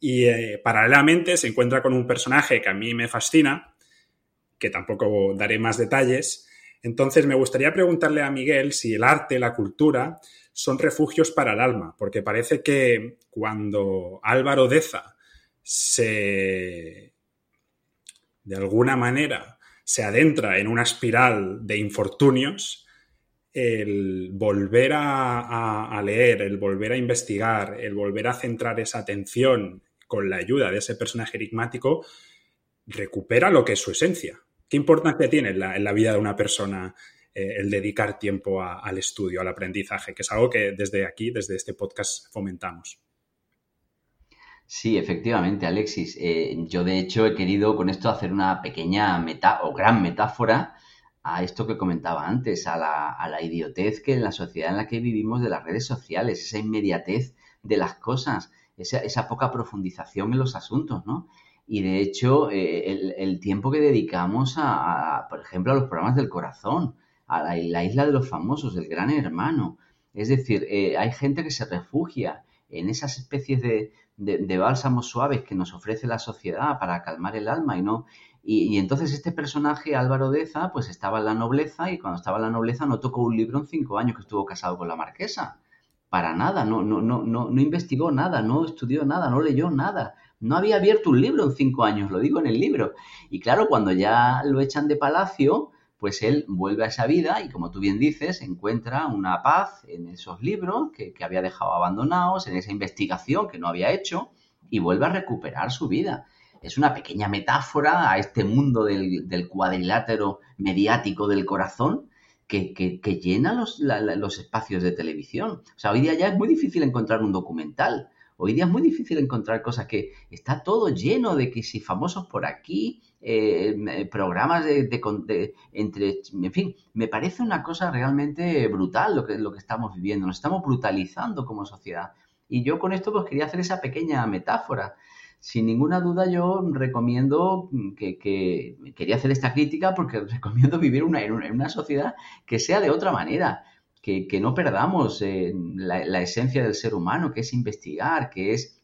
Y eh, paralelamente se encuentra con un personaje que a mí me fascina, que tampoco daré más detalles. Entonces me gustaría preguntarle a Miguel si el arte, la cultura, son refugios para el alma, porque parece que cuando Álvaro Deza se, de alguna manera, se adentra en una espiral de infortunios, el volver a, leer, el volver a investigar, el volver a centrar esa atención con la ayuda de ese personaje enigmático, recupera lo que es su esencia. ¿Qué importancia tiene en la vida de una persona eh, el dedicar tiempo al estudio, al aprendizaje, que es algo que desde aquí, desde este podcast, fomentamos. Sí, efectivamente, Alexis. Eh, yo de hecho he querido con esto hacer una pequeña meta o gran metáfora a esto que comentaba antes, a la, idiotez que en la sociedad en la que vivimos de las redes sociales, esa inmediatez de las cosas, esa, poca profundización en los asuntos, ¿no? Y de hecho, eh, el, tiempo que dedicamos a, por ejemplo, a los programas del corazón, a la, isla de los famosos, del gran hermano. Es decir, eh, hay gente que se refugia en esas especies de, bálsamos suaves que nos ofrece la sociedad para calmar el alma y no. Y, entonces este personaje, Álvaro Deza, pues estaba en la nobleza y cuando estaba en la nobleza no tocó un libro en cinco años que estuvo casado con la marquesa. para nada, no, no, no, no, no investigó nada, no estudió nada, no leyó nada. No había abierto un libro en cinco años, lo digo en el libro. Y claro, cuando ya lo echan de palacio, pues él vuelve a esa vida y como tú bien dices, encuentra una paz en esos libros que, había dejado abandonados, en esa investigación que no había hecho y vuelve a recuperar su vida. Es una pequeña metáfora a este mundo del, cuadrilátero mediático del corazón que, llena los, los espacios de televisión. O sea, hoy día ya es muy difícil encontrar un documental Hoy día es muy difícil encontrar cosas que está todo lleno de que si famosos por aquí, eh, eh, programas de, entre, en fin, me parece una cosa realmente brutal lo que, lo que estamos viviendo, nos estamos brutalizando como sociedad. Y yo con esto pues quería hacer esa pequeña metáfora. Sin ninguna duda yo recomiendo que, quería hacer esta crítica porque <laughs> recomiendo vivir una, en una sociedad que sea de otra manera que, no perdamos eh, la, esencia del ser humano, que es investigar, que es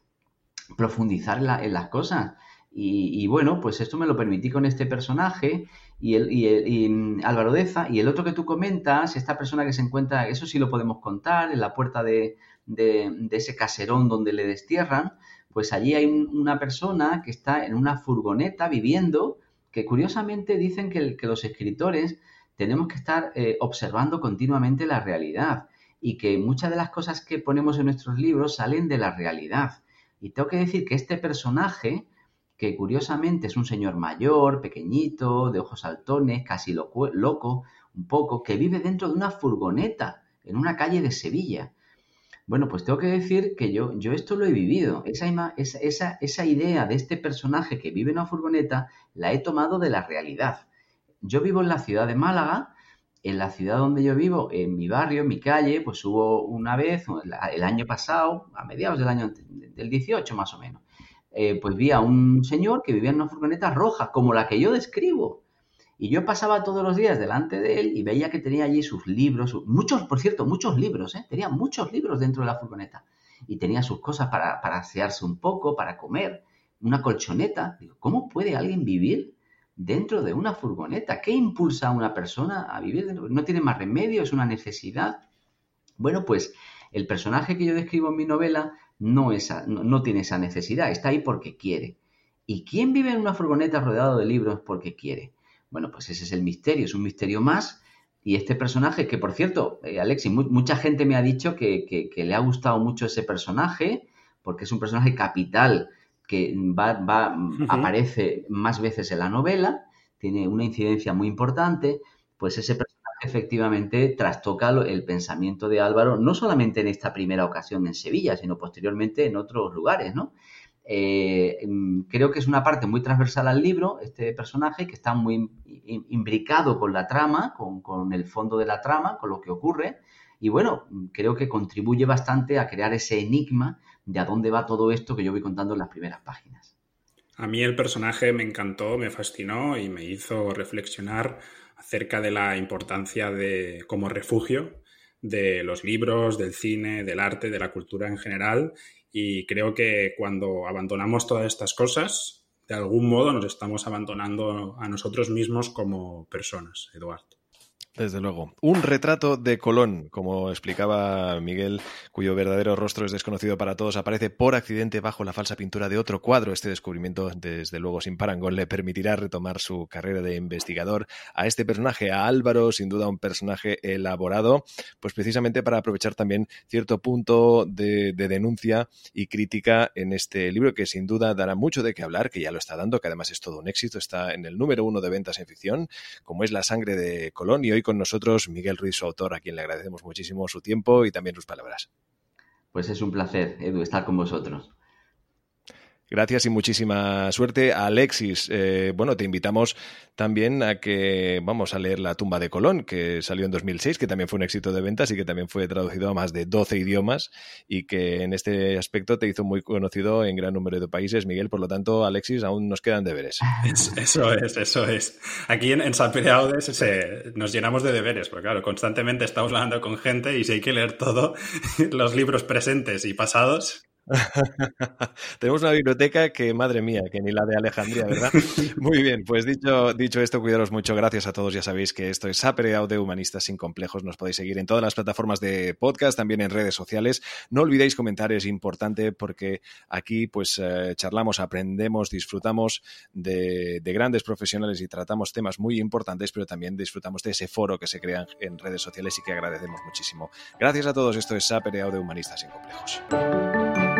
profundizar en, las cosas. Y, bueno, pues esto me lo permití con este personaje y, el, y, mm, Álvaro Deza. Y el otro que tú comentas, esta persona que se encuentra, eso sí lo podemos contar, en la puerta de, ese caserón donde le destierran, pues allí hay una persona que está en una furgoneta viviendo, que curiosamente dicen que los escritores tenemos que estar eh, observando continuamente la realidad y que muchas de las cosas que ponemos en nuestros libros salen de la realidad. Y tengo que decir que este personaje, que curiosamente es un señor mayor, pequeñito, de ojos saltones, casi loco, un poco, que vive dentro de una furgoneta en una calle de Sevilla. Bueno, pues tengo que decir que yo, yo esto lo he vivido. Esa, esa, esa idea de este personaje que vive en una furgoneta la he tomado de la realidad. Yo vivo en la ciudad de Málaga, en la ciudad donde yo vivo, en mi barrio, en mi calle, pues hubo una vez, el año pasado, a mediados del año del 18 más o menos, eh, pues vi a un señor que vivía en una furgoneta roja, como la que yo describo. Y yo pasaba todos los días delante de él y veía que tenía allí sus libros, muchos, por cierto, muchos libros, ¿eh? tenía muchos libros dentro de la furgoneta. Y tenía sus cosas para, para asearse un poco, para comer, una colchoneta. Digo, ¿cómo puede alguien vivir dentro de una furgoneta. ¿Qué impulsa a una persona a vivir? No tiene más remedio, es una necesidad. Bueno, pues el personaje que yo describo en mi novela no, no, tiene esa necesidad, está ahí porque quiere. ¿Y quién vive en una furgoneta rodeado de libros porque quiere? Bueno, pues ese es el misterio, es un misterio más. Y este personaje, que por cierto, eh, Alexis, mucha gente me ha dicho que, que, le ha gustado mucho ese personaje, porque es un personaje capital que va, va, aparece más veces en la novela, tiene una incidencia muy importante, pues ese personaje efectivamente trastoca el pensamiento de Álvaro, no solamente en esta primera ocasión en Sevilla, sino posteriormente en otros lugares, ¿no? Eh, mm, creo que es una parte muy transversal al libro, este personaje, que está muy imbricado con la trama, con, con, el fondo de la trama, con lo que ocurre. Y bueno, creo que contribuye bastante a crear ese enigma de a dónde va todo esto que yo voy contando en las primeras páginas. A mí el personaje me encantó, me fascinó y me hizo reflexionar acerca de la importancia de como refugio de los libros, del cine, del arte, de la cultura en general y creo que cuando abandonamos todas estas cosas, de algún modo nos estamos abandonando a nosotros mismos como personas, Eduardo. Desde luego. Un retrato de Colón, como explicaba Miguel, cuyo verdadero rostro es desconocido para todos, aparece por accidente bajo la falsa pintura de otro cuadro. Este descubrimiento, desde luego sin parangón, le permitirá retomar su carrera de investigador a este personaje, a Álvaro, sin duda un personaje elaborado, pues precisamente para aprovechar también cierto punto de, de denuncia y crítica en este libro, que sin duda dará mucho de qué hablar, que ya lo está dando, que además es todo un éxito, está en el número uno de ventas en ficción, como es La sangre de Colón, y hoy con nosotros Miguel Ruiz, su autor, a quien le agradecemos muchísimo su tiempo y también sus palabras. Pues es un placer, Edu, estar con vosotros. Gracias y muchísima suerte. Alexis, eh, bueno, te invitamos también a que vamos a leer La tumba de Colón, que salió en 2006, que también fue un éxito de ventas y que también fue traducido a más de 12 idiomas y que en este aspecto te hizo muy conocido en gran número de países. Miguel, por lo tanto, Alexis, aún nos quedan deberes. Eso es, eso es. Aquí en, San Pedro nos llenamos de deberes, porque claro, constantemente estamos hablando con gente y si hay que leer todo, <laughs> los libros presentes y pasados, <laughs> Tenemos una biblioteca que, madre mía, que ni la de Alejandría, ¿verdad? <laughs> Muy bien, pues dicho, dicho esto, cuidaros mucho. Gracias a todos. Ya sabéis que esto es Sapere de Humanistas sin Complejos. Nos podéis seguir en todas las plataformas de podcast, también en redes sociales. No olvidéis comentar, es importante porque aquí pues eh, charlamos, aprendemos, disfrutamos de, grandes profesionales y tratamos temas muy importantes, pero también disfrutamos de ese foro que se crea en redes sociales y que agradecemos muchísimo. Gracias a todos. Esto es Sapere de Humanistas sin Complejos.